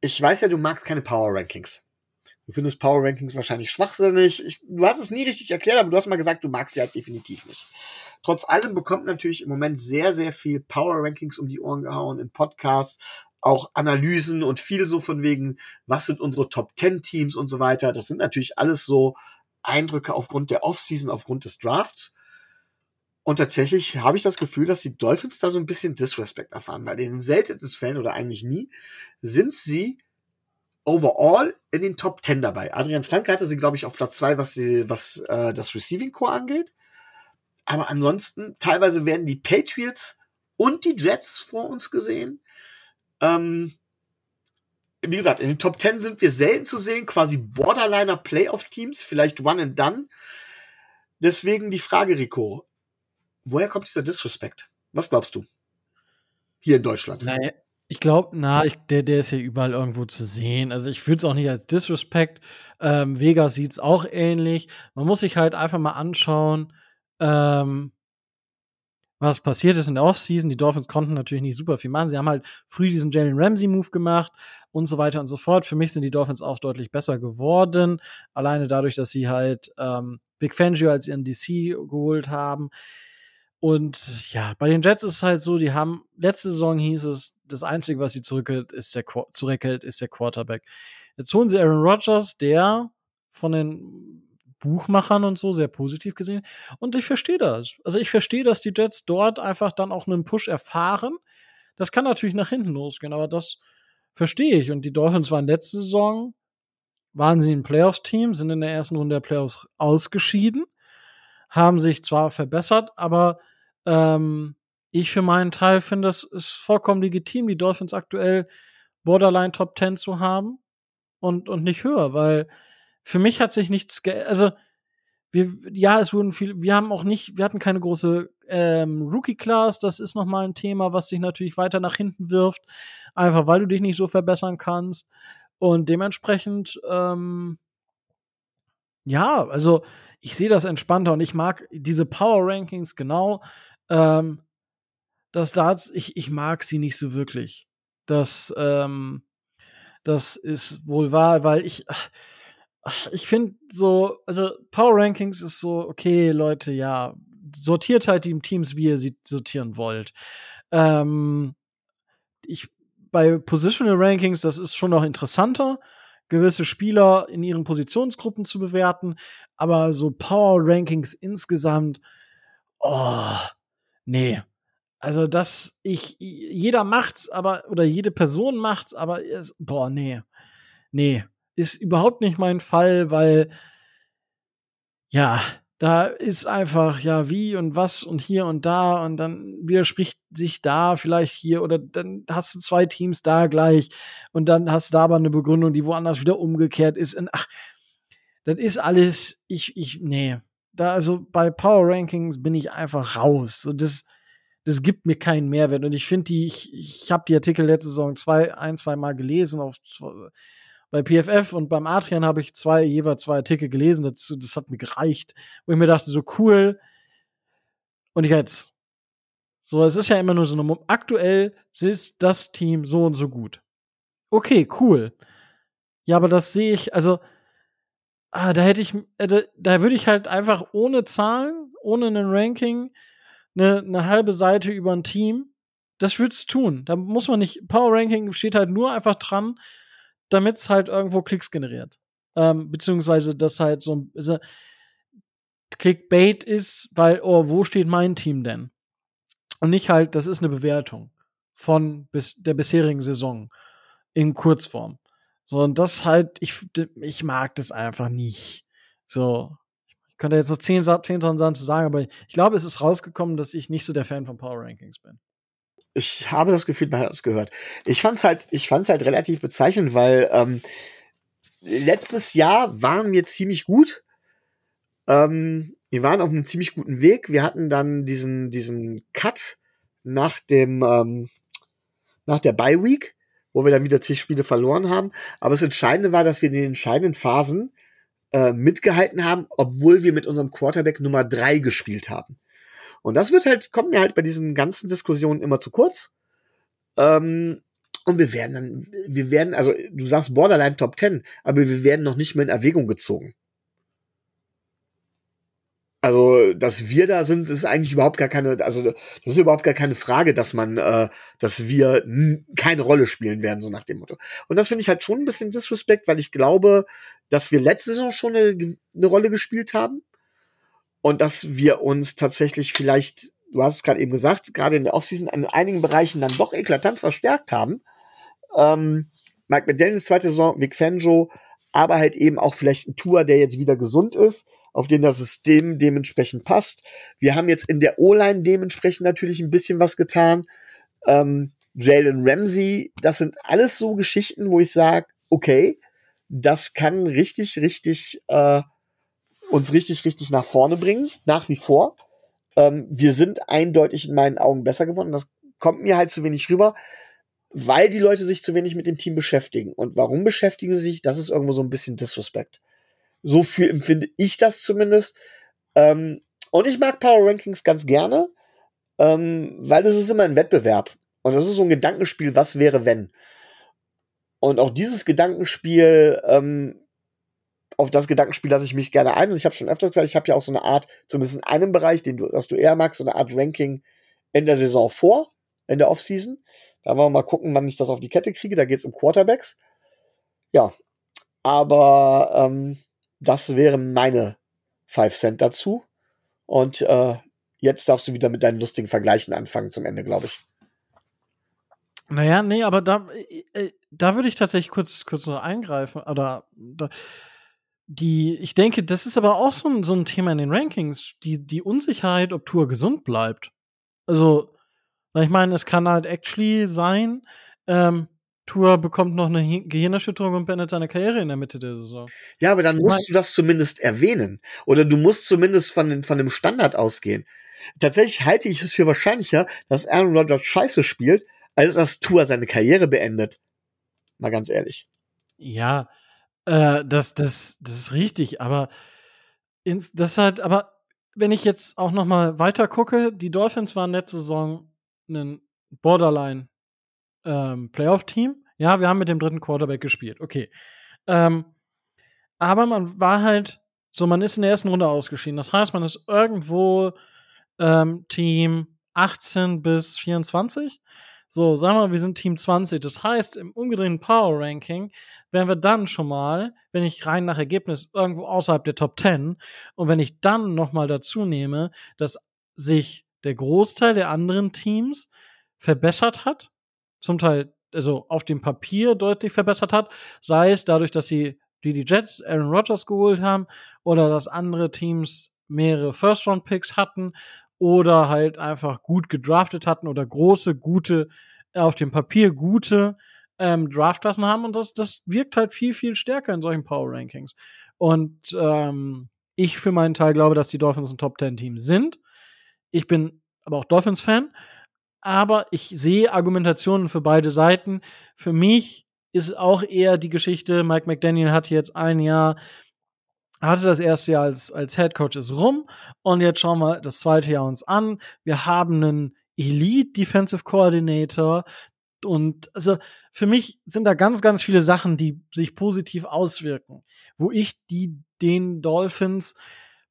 ich weiß ja, du magst keine Power Rankings. Du findest Power Rankings wahrscheinlich schwachsinnig. Ich, du hast es nie richtig erklärt, aber du hast mal gesagt, du magst sie halt definitiv nicht. Trotz allem bekommt natürlich im Moment sehr, sehr viel Power Rankings um die Ohren gehauen in Podcasts, auch Analysen und viel so von wegen, was sind unsere Top 10 Teams und so weiter. Das sind natürlich alles so Eindrücke aufgrund der Offseason, aufgrund des Drafts. Und tatsächlich habe ich das Gefühl, dass die Dolphins da so ein bisschen Disrespect erfahren, weil in den seltensten Fällen oder eigentlich nie sind sie overall in den Top 10 dabei. Adrian Frank hatte sie, glaube ich, auf Platz 2, was, die, was äh, das Receiving Core angeht. Aber ansonsten, teilweise werden die Patriots und die Jets vor uns gesehen. Ähm, wie gesagt, in den Top 10 sind wir selten zu sehen, quasi Borderliner Playoff-Teams, vielleicht One and Done. Deswegen die Frage, Rico, woher kommt dieser Disrespect? Was glaubst du? Hier in Deutschland. Naja, ich glaube, na, ich, der, der ist ja überall irgendwo zu sehen. Also ich würde es auch nicht als Disrespect. Ähm, Vegas sieht es auch ähnlich. Man muss sich halt einfach mal anschauen, ähm, was passiert ist in der Offseason. Die Dolphins konnten natürlich nicht super viel machen. Sie haben halt früh diesen Jalen Ramsey-Move gemacht und so weiter und so fort. Für mich sind die Dolphins auch deutlich besser geworden. Alleine dadurch, dass sie halt ähm, Big Fangio als ihren DC geholt haben. Und ja, bei den Jets ist es halt so, die haben, letzte Saison hieß es, das Einzige, was sie zurückhält, ist der, zurückhält, ist der Quarterback. Jetzt holen sie Aaron Rodgers, der von den Buchmachern und so sehr positiv gesehen. Und ich verstehe das. Also ich verstehe, dass die Jets dort einfach dann auch einen Push erfahren. Das kann natürlich nach hinten losgehen, aber das verstehe ich. Und die Dolphins waren letzte Saison, waren sie ein Playoffs-Team, sind in der ersten Runde der Playoffs ausgeschieden, haben sich zwar verbessert, aber ähm, ich für meinen Teil finde, es ist vollkommen legitim, die Dolphins aktuell Borderline Top 10 zu haben und, und nicht höher, weil für mich hat sich nichts geändert. Also, wir, ja, es wurden viel, wir haben auch nicht, wir hatten keine große ähm, Rookie-Class, das ist nochmal ein Thema, was sich natürlich weiter nach hinten wirft, einfach weil du dich nicht so verbessern kannst. Und dementsprechend, ähm, ja, also ich sehe das entspannter und ich mag diese Power Rankings genau. Ähm, das Darts, ich, ich mag sie nicht so wirklich. Das, ähm, das ist wohl wahr, weil ich, ich finde so, also Power Rankings ist so, okay, Leute, ja, sortiert halt die Teams, wie ihr sie sortieren wollt. Ähm, ich, bei Positional Rankings, das ist schon noch interessanter, gewisse Spieler in ihren Positionsgruppen zu bewerten, aber so Power Rankings insgesamt, oh, nee. Also, dass ich, jeder macht's, aber, oder jede Person macht's, aber, boah, nee. Nee ist überhaupt nicht mein Fall, weil ja, da ist einfach, ja, wie und was und hier und da und dann widerspricht sich da vielleicht hier oder dann hast du zwei Teams da gleich und dann hast du da aber eine Begründung, die woanders wieder umgekehrt ist. Und ach, das ist alles, ich, ich, nee. Da, also bei Power Rankings bin ich einfach raus. So, das, das gibt mir keinen Mehrwert. Und ich finde die, ich, ich habe die Artikel letzte Saison zwei, ein, zwei Mal gelesen auf bei PFF und beim Adrian habe ich zwei, jeweils zwei Artikel gelesen dazu. Das hat mir gereicht, wo ich mir dachte, so cool. Und jetzt. So, es ist ja immer nur so eine, aktuell ist das Team so und so gut. Okay, cool. Ja, aber das sehe ich, also, ah, da hätte ich, äh, da, da würde ich halt einfach ohne Zahlen, ohne ein Ranking, eine, eine halbe Seite über ein Team, das würde es tun. Da muss man nicht, Power Ranking steht halt nur einfach dran, damit es halt irgendwo Klicks generiert. Ähm, beziehungsweise das halt so also, Clickbait ist, weil, oh, wo steht mein Team denn? Und nicht halt, das ist eine Bewertung von bis der bisherigen Saison in Kurzform. So, und das halt, ich, ich mag das einfach nicht. So, ich könnte jetzt noch 10, 10 Sachen zu sagen, aber ich glaube, es ist rausgekommen, dass ich nicht so der Fan von Power Rankings bin ich habe das Gefühl, man hat es gehört. Ich fand's halt, ich fand's halt relativ bezeichnend, weil ähm, letztes Jahr waren wir ziemlich gut. Ähm, wir waren auf einem ziemlich guten Weg. Wir hatten dann diesen, diesen Cut nach dem, ähm, nach der Bye Week, wo wir dann wieder zig Spiele verloren haben. Aber das Entscheidende war, dass wir in den entscheidenden Phasen äh, mitgehalten haben, obwohl wir mit unserem Quarterback Nummer drei gespielt haben. Und das wird halt, kommt mir halt bei diesen ganzen Diskussionen immer zu kurz. Ähm, und wir werden dann, wir werden, also du sagst Borderline Top 10, aber wir werden noch nicht mehr in Erwägung gezogen. Also, dass wir da sind, ist eigentlich überhaupt gar keine, also das ist überhaupt gar keine Frage, dass man, äh, dass wir keine Rolle spielen werden, so nach dem Motto. Und das finde ich halt schon ein bisschen Disrespect, weil ich glaube, dass wir letzte Saison schon eine, eine Rolle gespielt haben und dass wir uns tatsächlich vielleicht, du hast es gerade eben gesagt, gerade in der Offseason in einigen Bereichen dann doch eklatant verstärkt haben. Ähm, Mike McDaniels zweite Saison, Vic Fanjo, aber halt eben auch vielleicht ein Tour, der jetzt wieder gesund ist, auf den das System dementsprechend passt. Wir haben jetzt in der O-Line dementsprechend natürlich ein bisschen was getan. Ähm, Jalen Ramsey, das sind alles so Geschichten, wo ich sage, okay, das kann richtig, richtig äh, uns richtig, richtig nach vorne bringen, nach wie vor. Ähm, wir sind eindeutig in meinen Augen besser geworden. Das kommt mir halt zu wenig rüber, weil die Leute sich zu wenig mit dem Team beschäftigen. Und warum beschäftigen sie sich? Das ist irgendwo so ein bisschen Disrespect. So viel empfinde ich das zumindest. Ähm, und ich mag Power Rankings ganz gerne, ähm, weil das ist immer ein Wettbewerb. Und das ist so ein Gedankenspiel, was wäre, wenn. Und auch dieses Gedankenspiel, ähm, auf das Gedankenspiel lasse ich mich gerne ein. Und ich habe schon öfters gesagt, ich habe ja auch so eine Art, zumindest in einem Bereich, den du, das du eher magst, so eine Art Ranking in der Saison vor, in der Offseason. Da wollen wir mal gucken, wann ich das auf die Kette kriege. Da geht es um Quarterbacks. Ja, aber ähm, das wären meine 5 Cent dazu. Und äh, jetzt darfst du wieder mit deinen lustigen Vergleichen anfangen zum Ende, glaube ich. Naja, nee, aber da, äh, äh, da würde ich tatsächlich kurz, kurz noch eingreifen. Oder da, die, ich denke, das ist aber auch so ein, so ein Thema in den Rankings, die, die Unsicherheit, ob Tour gesund bleibt. Also, ich meine, es kann halt actually sein, ähm, Tour bekommt noch eine Gehirnerschütterung und beendet seine Karriere in der Mitte der Saison. Ja, aber dann musst du das zumindest erwähnen. Oder du musst zumindest von, den, von dem Standard ausgehen. Tatsächlich halte ich es für wahrscheinlicher, dass Aaron Rodgers scheiße spielt, als dass Tour seine Karriere beendet. Mal ganz ehrlich. Ja, äh, das, das, das ist richtig, aber ins, das halt, aber wenn ich jetzt auch noch mal weiter gucke, die Dolphins waren letzte Saison ein Borderline ähm, Playoff-Team. Ja, wir haben mit dem dritten Quarterback gespielt. Okay. Ähm, aber man war halt so, man ist in der ersten Runde ausgeschieden. Das heißt, man ist irgendwo ähm, Team 18 bis 24. So, sagen wir mal, wir sind Team 20. Das heißt, im umgedrehten Power Ranking wären wir dann schon mal, wenn ich rein nach Ergebnis irgendwo außerhalb der Top 10 und wenn ich dann noch mal dazu nehme, dass sich der Großteil der anderen Teams verbessert hat, zum Teil also auf dem Papier deutlich verbessert hat, sei es dadurch, dass sie die, die Jets Aaron Rodgers geholt haben oder dass andere Teams mehrere First-Round-Picks hatten oder halt einfach gut gedraftet hatten oder große, gute, auf dem Papier gute ähm, Draftklassen haben und das, das wirkt halt viel, viel stärker in solchen Power Rankings. Und ähm, ich für meinen Teil glaube, dass die Dolphins ein Top Ten Team sind. Ich bin aber auch Dolphins-Fan, aber ich sehe Argumentationen für beide Seiten. Für mich ist auch eher die Geschichte, Mike McDaniel hat jetzt ein Jahr hatte das erste Jahr als, als Head Coach ist rum und jetzt schauen wir das zweite Jahr uns an. Wir haben einen Elite Defensive Coordinator und also für mich sind da ganz, ganz viele Sachen, die sich positiv auswirken, wo ich die den Dolphins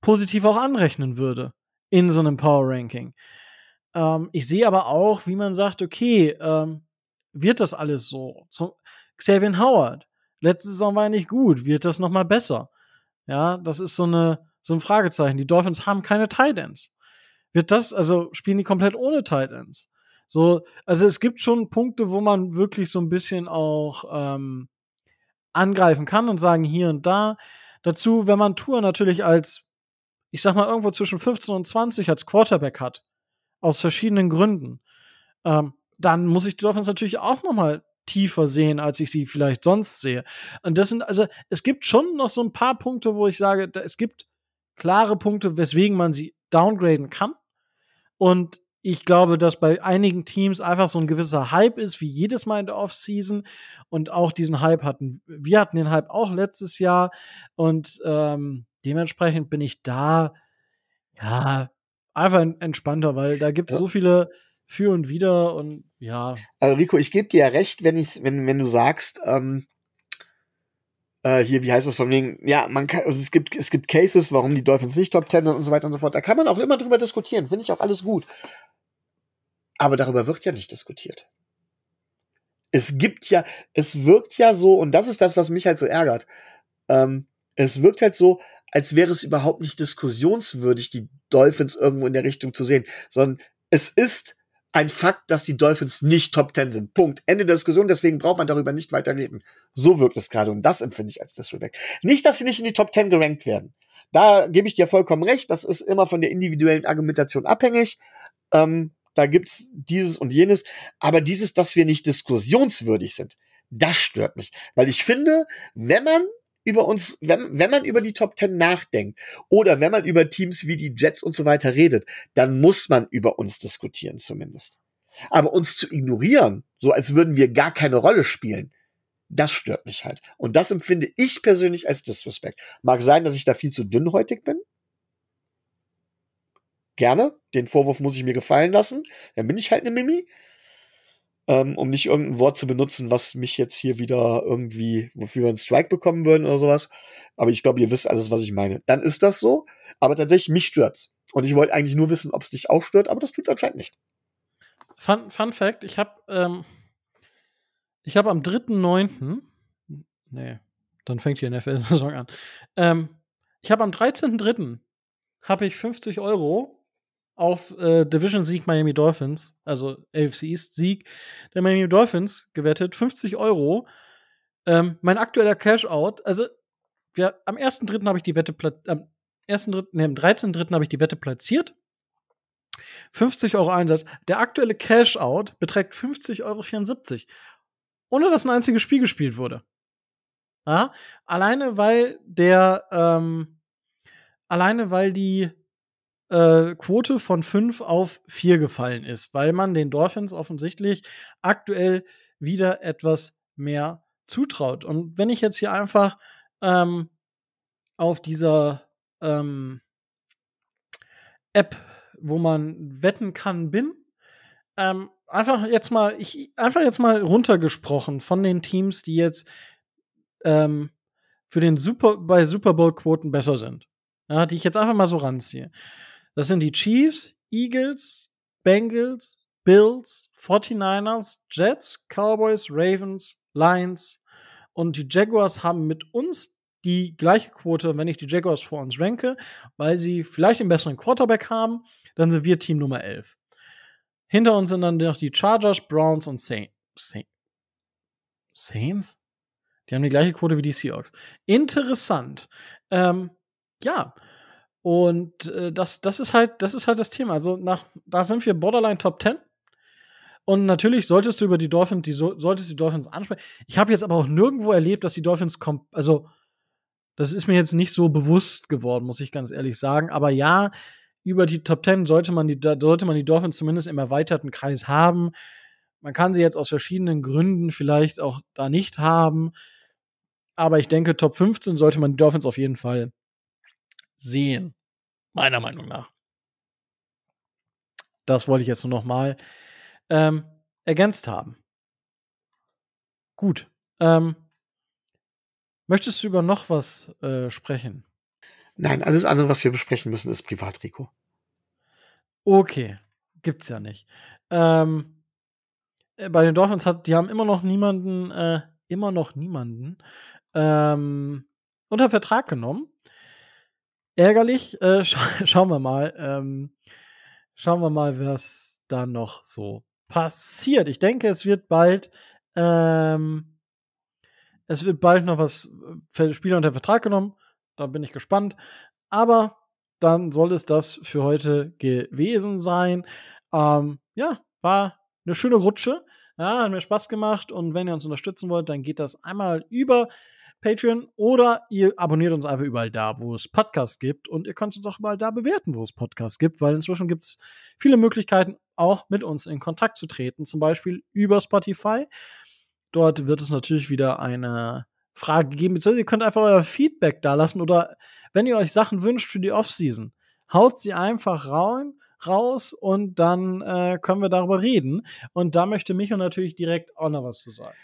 positiv auch anrechnen würde in so einem Power Ranking. Ähm, ich sehe aber auch, wie man sagt, okay, ähm, wird das alles so? so Xavier Howard, letzte Saison war er nicht gut, wird das noch mal besser? Ja, das ist so eine so ein Fragezeichen. Die Dolphins haben keine Tight Ends. Wird das, also spielen die komplett ohne Tight Ends? So, also es gibt schon Punkte, wo man wirklich so ein bisschen auch ähm, angreifen kann und sagen hier und da. Dazu, wenn man Tour natürlich als, ich sag mal, irgendwo zwischen 15 und 20 als Quarterback hat, aus verschiedenen Gründen, ähm, dann muss ich die Dolphins natürlich auch noch mal tiefer sehen, als ich sie vielleicht sonst sehe. Und das sind, also, es gibt schon noch so ein paar Punkte, wo ich sage, da, es gibt klare Punkte, weswegen man sie downgraden kann. Und ich glaube, dass bei einigen Teams einfach so ein gewisser Hype ist, wie jedes Mal in der Offseason. Und auch diesen Hype hatten, wir hatten den Hype auch letztes Jahr. Und ähm, dementsprechend bin ich da, ja, einfach entspannter, weil da gibt es ja. so viele für und wieder und ja. Also Rico, ich gebe dir ja recht, wenn ich, wenn, wenn du sagst, ähm, äh, hier, wie heißt das von wegen, ja, man kann, also es gibt, es gibt Cases, warum die Dolphins nicht Top Ten und so weiter und so fort. Da kann man auch immer drüber diskutieren, finde ich auch alles gut. Aber darüber wird ja nicht diskutiert. Es gibt ja, es wirkt ja so, und das ist das, was mich halt so ärgert. Ähm, es wirkt halt so, als wäre es überhaupt nicht diskussionswürdig, die Dolphins irgendwo in der Richtung zu sehen, sondern es ist ein Fakt, dass die Dolphins nicht Top 10 sind. Punkt. Ende der Diskussion, deswegen braucht man darüber nicht weiter reden. So wirkt es gerade und das empfinde ich als Disrespect. Nicht, dass sie nicht in die Top 10 gerankt werden. Da gebe ich dir vollkommen recht, das ist immer von der individuellen Argumentation abhängig. Ähm, da gibt's dieses und jenes, aber dieses, dass wir nicht diskussionswürdig sind, das stört mich. Weil ich finde, wenn man über uns, wenn, wenn man über die Top Ten nachdenkt oder wenn man über Teams wie die Jets und so weiter redet, dann muss man über uns diskutieren zumindest. Aber uns zu ignorieren, so als würden wir gar keine Rolle spielen, das stört mich halt. Und das empfinde ich persönlich als Disrespect. Mag sein, dass ich da viel zu dünnhäutig bin. Gerne. Den Vorwurf muss ich mir gefallen lassen. Dann bin ich halt eine Mimi ähm, um nicht irgendein Wort zu benutzen, was mich jetzt hier wieder irgendwie, wofür wir einen Strike bekommen würden oder sowas. Aber ich glaube, ihr wisst alles, was ich meine. Dann ist das so, aber tatsächlich mich stört's. Und ich wollte eigentlich nur wissen, ob es dich auch stört, aber das tut's anscheinend nicht. Fun, Fun Fact, ich habe ähm, ich habe am 3.9. Nee, dann fängt die NFL-Saison an. Ähm, ich habe am 13.3. habe ich 50 Euro auf äh, Division-Sieg Miami Dolphins, also AFC East-Sieg der Miami Dolphins gewettet, 50 Euro. Ähm, mein aktueller Cash-Out, also wir, am 1.3. habe ich die Wette am 1.3., nee, am 13.3. habe ich die Wette platziert. 50 Euro Einsatz. Der aktuelle Cash-Out beträgt 50,74 Euro. Ohne dass ein einziges Spiel gespielt wurde. Ja? Alleine weil der, ähm, alleine weil die äh, Quote von 5 auf 4 gefallen ist, weil man den Dolphins offensichtlich aktuell wieder etwas mehr zutraut. Und wenn ich jetzt hier einfach ähm, auf dieser ähm, App, wo man wetten kann, bin, ähm, einfach jetzt mal, ich einfach jetzt mal runtergesprochen von den Teams, die jetzt ähm, für den Super bei Super Bowl Quoten besser sind, ja, die ich jetzt einfach mal so ranziehe. Das sind die Chiefs, Eagles, Bengals, Bills, 49ers, Jets, Cowboys, Ravens, Lions und die Jaguars haben mit uns die gleiche Quote, wenn ich die Jaguars vor uns ranke, weil sie vielleicht einen besseren Quarterback haben, dann sind wir Team Nummer 11. Hinter uns sind dann noch die Chargers, Browns und Saints. Saints? Die haben die gleiche Quote wie die Seahawks. Interessant. Ähm, ja, und äh, das, das ist halt, das ist halt das Thema. Also nach, da sind wir Borderline Top 10. Und natürlich solltest du über die Dolphins, die solltest die Dolphins ansprechen. Ich habe jetzt aber auch nirgendwo erlebt, dass die Dolphins kommen. Also, das ist mir jetzt nicht so bewusst geworden, muss ich ganz ehrlich sagen. Aber ja, über die Top 10 sollte man die, sollte man die Dolphins zumindest im erweiterten Kreis haben. Man kann sie jetzt aus verschiedenen Gründen vielleicht auch da nicht haben. Aber ich denke, Top 15 sollte man die Dolphins auf jeden Fall sehen. Meiner Meinung nach. Das wollte ich jetzt nur noch mal ähm, ergänzt haben. Gut. Ähm, möchtest du über noch was äh, sprechen? Nein, alles andere, was wir besprechen müssen, ist privat, Rico. Okay, gibt's ja nicht. Ähm, äh, bei den Dolphins hat, die haben immer noch niemanden, äh, immer noch niemanden ähm, unter Vertrag genommen ärgerlich. Äh, scha schauen wir mal. Ähm, schauen wir mal, was da noch so passiert. Ich denke, es wird bald, ähm, es wird bald noch was für Spieler unter Vertrag genommen. Da bin ich gespannt. Aber dann soll es das für heute gewesen sein. Ähm, ja, war eine schöne Rutsche. Ja, hat mir Spaß gemacht. Und wenn ihr uns unterstützen wollt, dann geht das einmal über Patreon oder ihr abonniert uns einfach überall da, wo es Podcasts gibt und ihr könnt uns auch überall da bewerten, wo es Podcasts gibt, weil inzwischen gibt es viele Möglichkeiten, auch mit uns in Kontakt zu treten, zum Beispiel über Spotify. Dort wird es natürlich wieder eine Frage geben, beziehungsweise ihr könnt einfach euer Feedback da lassen oder wenn ihr euch Sachen wünscht für die Offseason, haut sie einfach rein, raus und dann äh, können wir darüber reden. Und da möchte Micho natürlich direkt auch noch was zu sagen.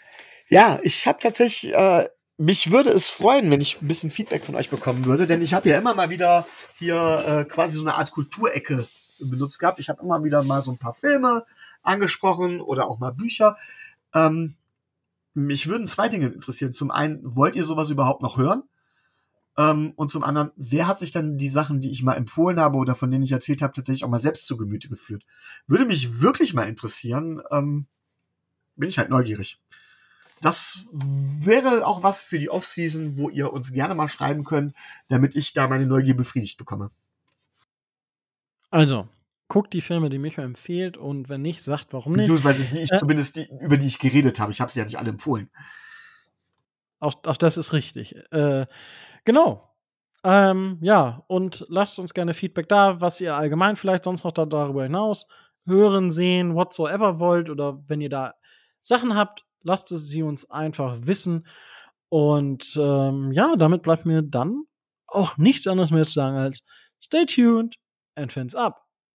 Ja, ich habe tatsächlich äh, mich würde es freuen, wenn ich ein bisschen Feedback von euch bekommen würde, denn ich habe ja immer mal wieder hier äh, quasi so eine Art Kulturecke benutzt gehabt. Ich habe immer wieder mal so ein paar Filme angesprochen oder auch mal Bücher. Ähm, mich würden zwei Dinge interessieren. Zum einen, wollt ihr sowas überhaupt noch hören? Ähm, und zum anderen, wer hat sich dann die Sachen, die ich mal empfohlen habe oder von denen ich erzählt habe, tatsächlich auch mal selbst zu Gemüte geführt? Würde mich wirklich mal interessieren. Ähm, bin ich halt neugierig. Das wäre auch was für die Off-Season, wo ihr uns gerne mal schreiben könnt, damit ich da meine Neugier befriedigt bekomme. Also, guckt die Filme, die Michael empfiehlt und wenn nicht, sagt warum nicht. Beziehungsweise die ich äh, zumindest die, über die ich geredet habe. Ich habe sie ja nicht alle empfohlen. Auch, auch das ist richtig. Äh, genau. Ähm, ja, und lasst uns gerne Feedback da, was ihr allgemein vielleicht sonst noch da, darüber hinaus hören, sehen, whatsoever wollt oder wenn ihr da Sachen habt, lasst es sie uns einfach wissen. Und ähm, ja, damit bleibt mir dann auch nichts anderes mehr zu sagen als stay tuned and fins up.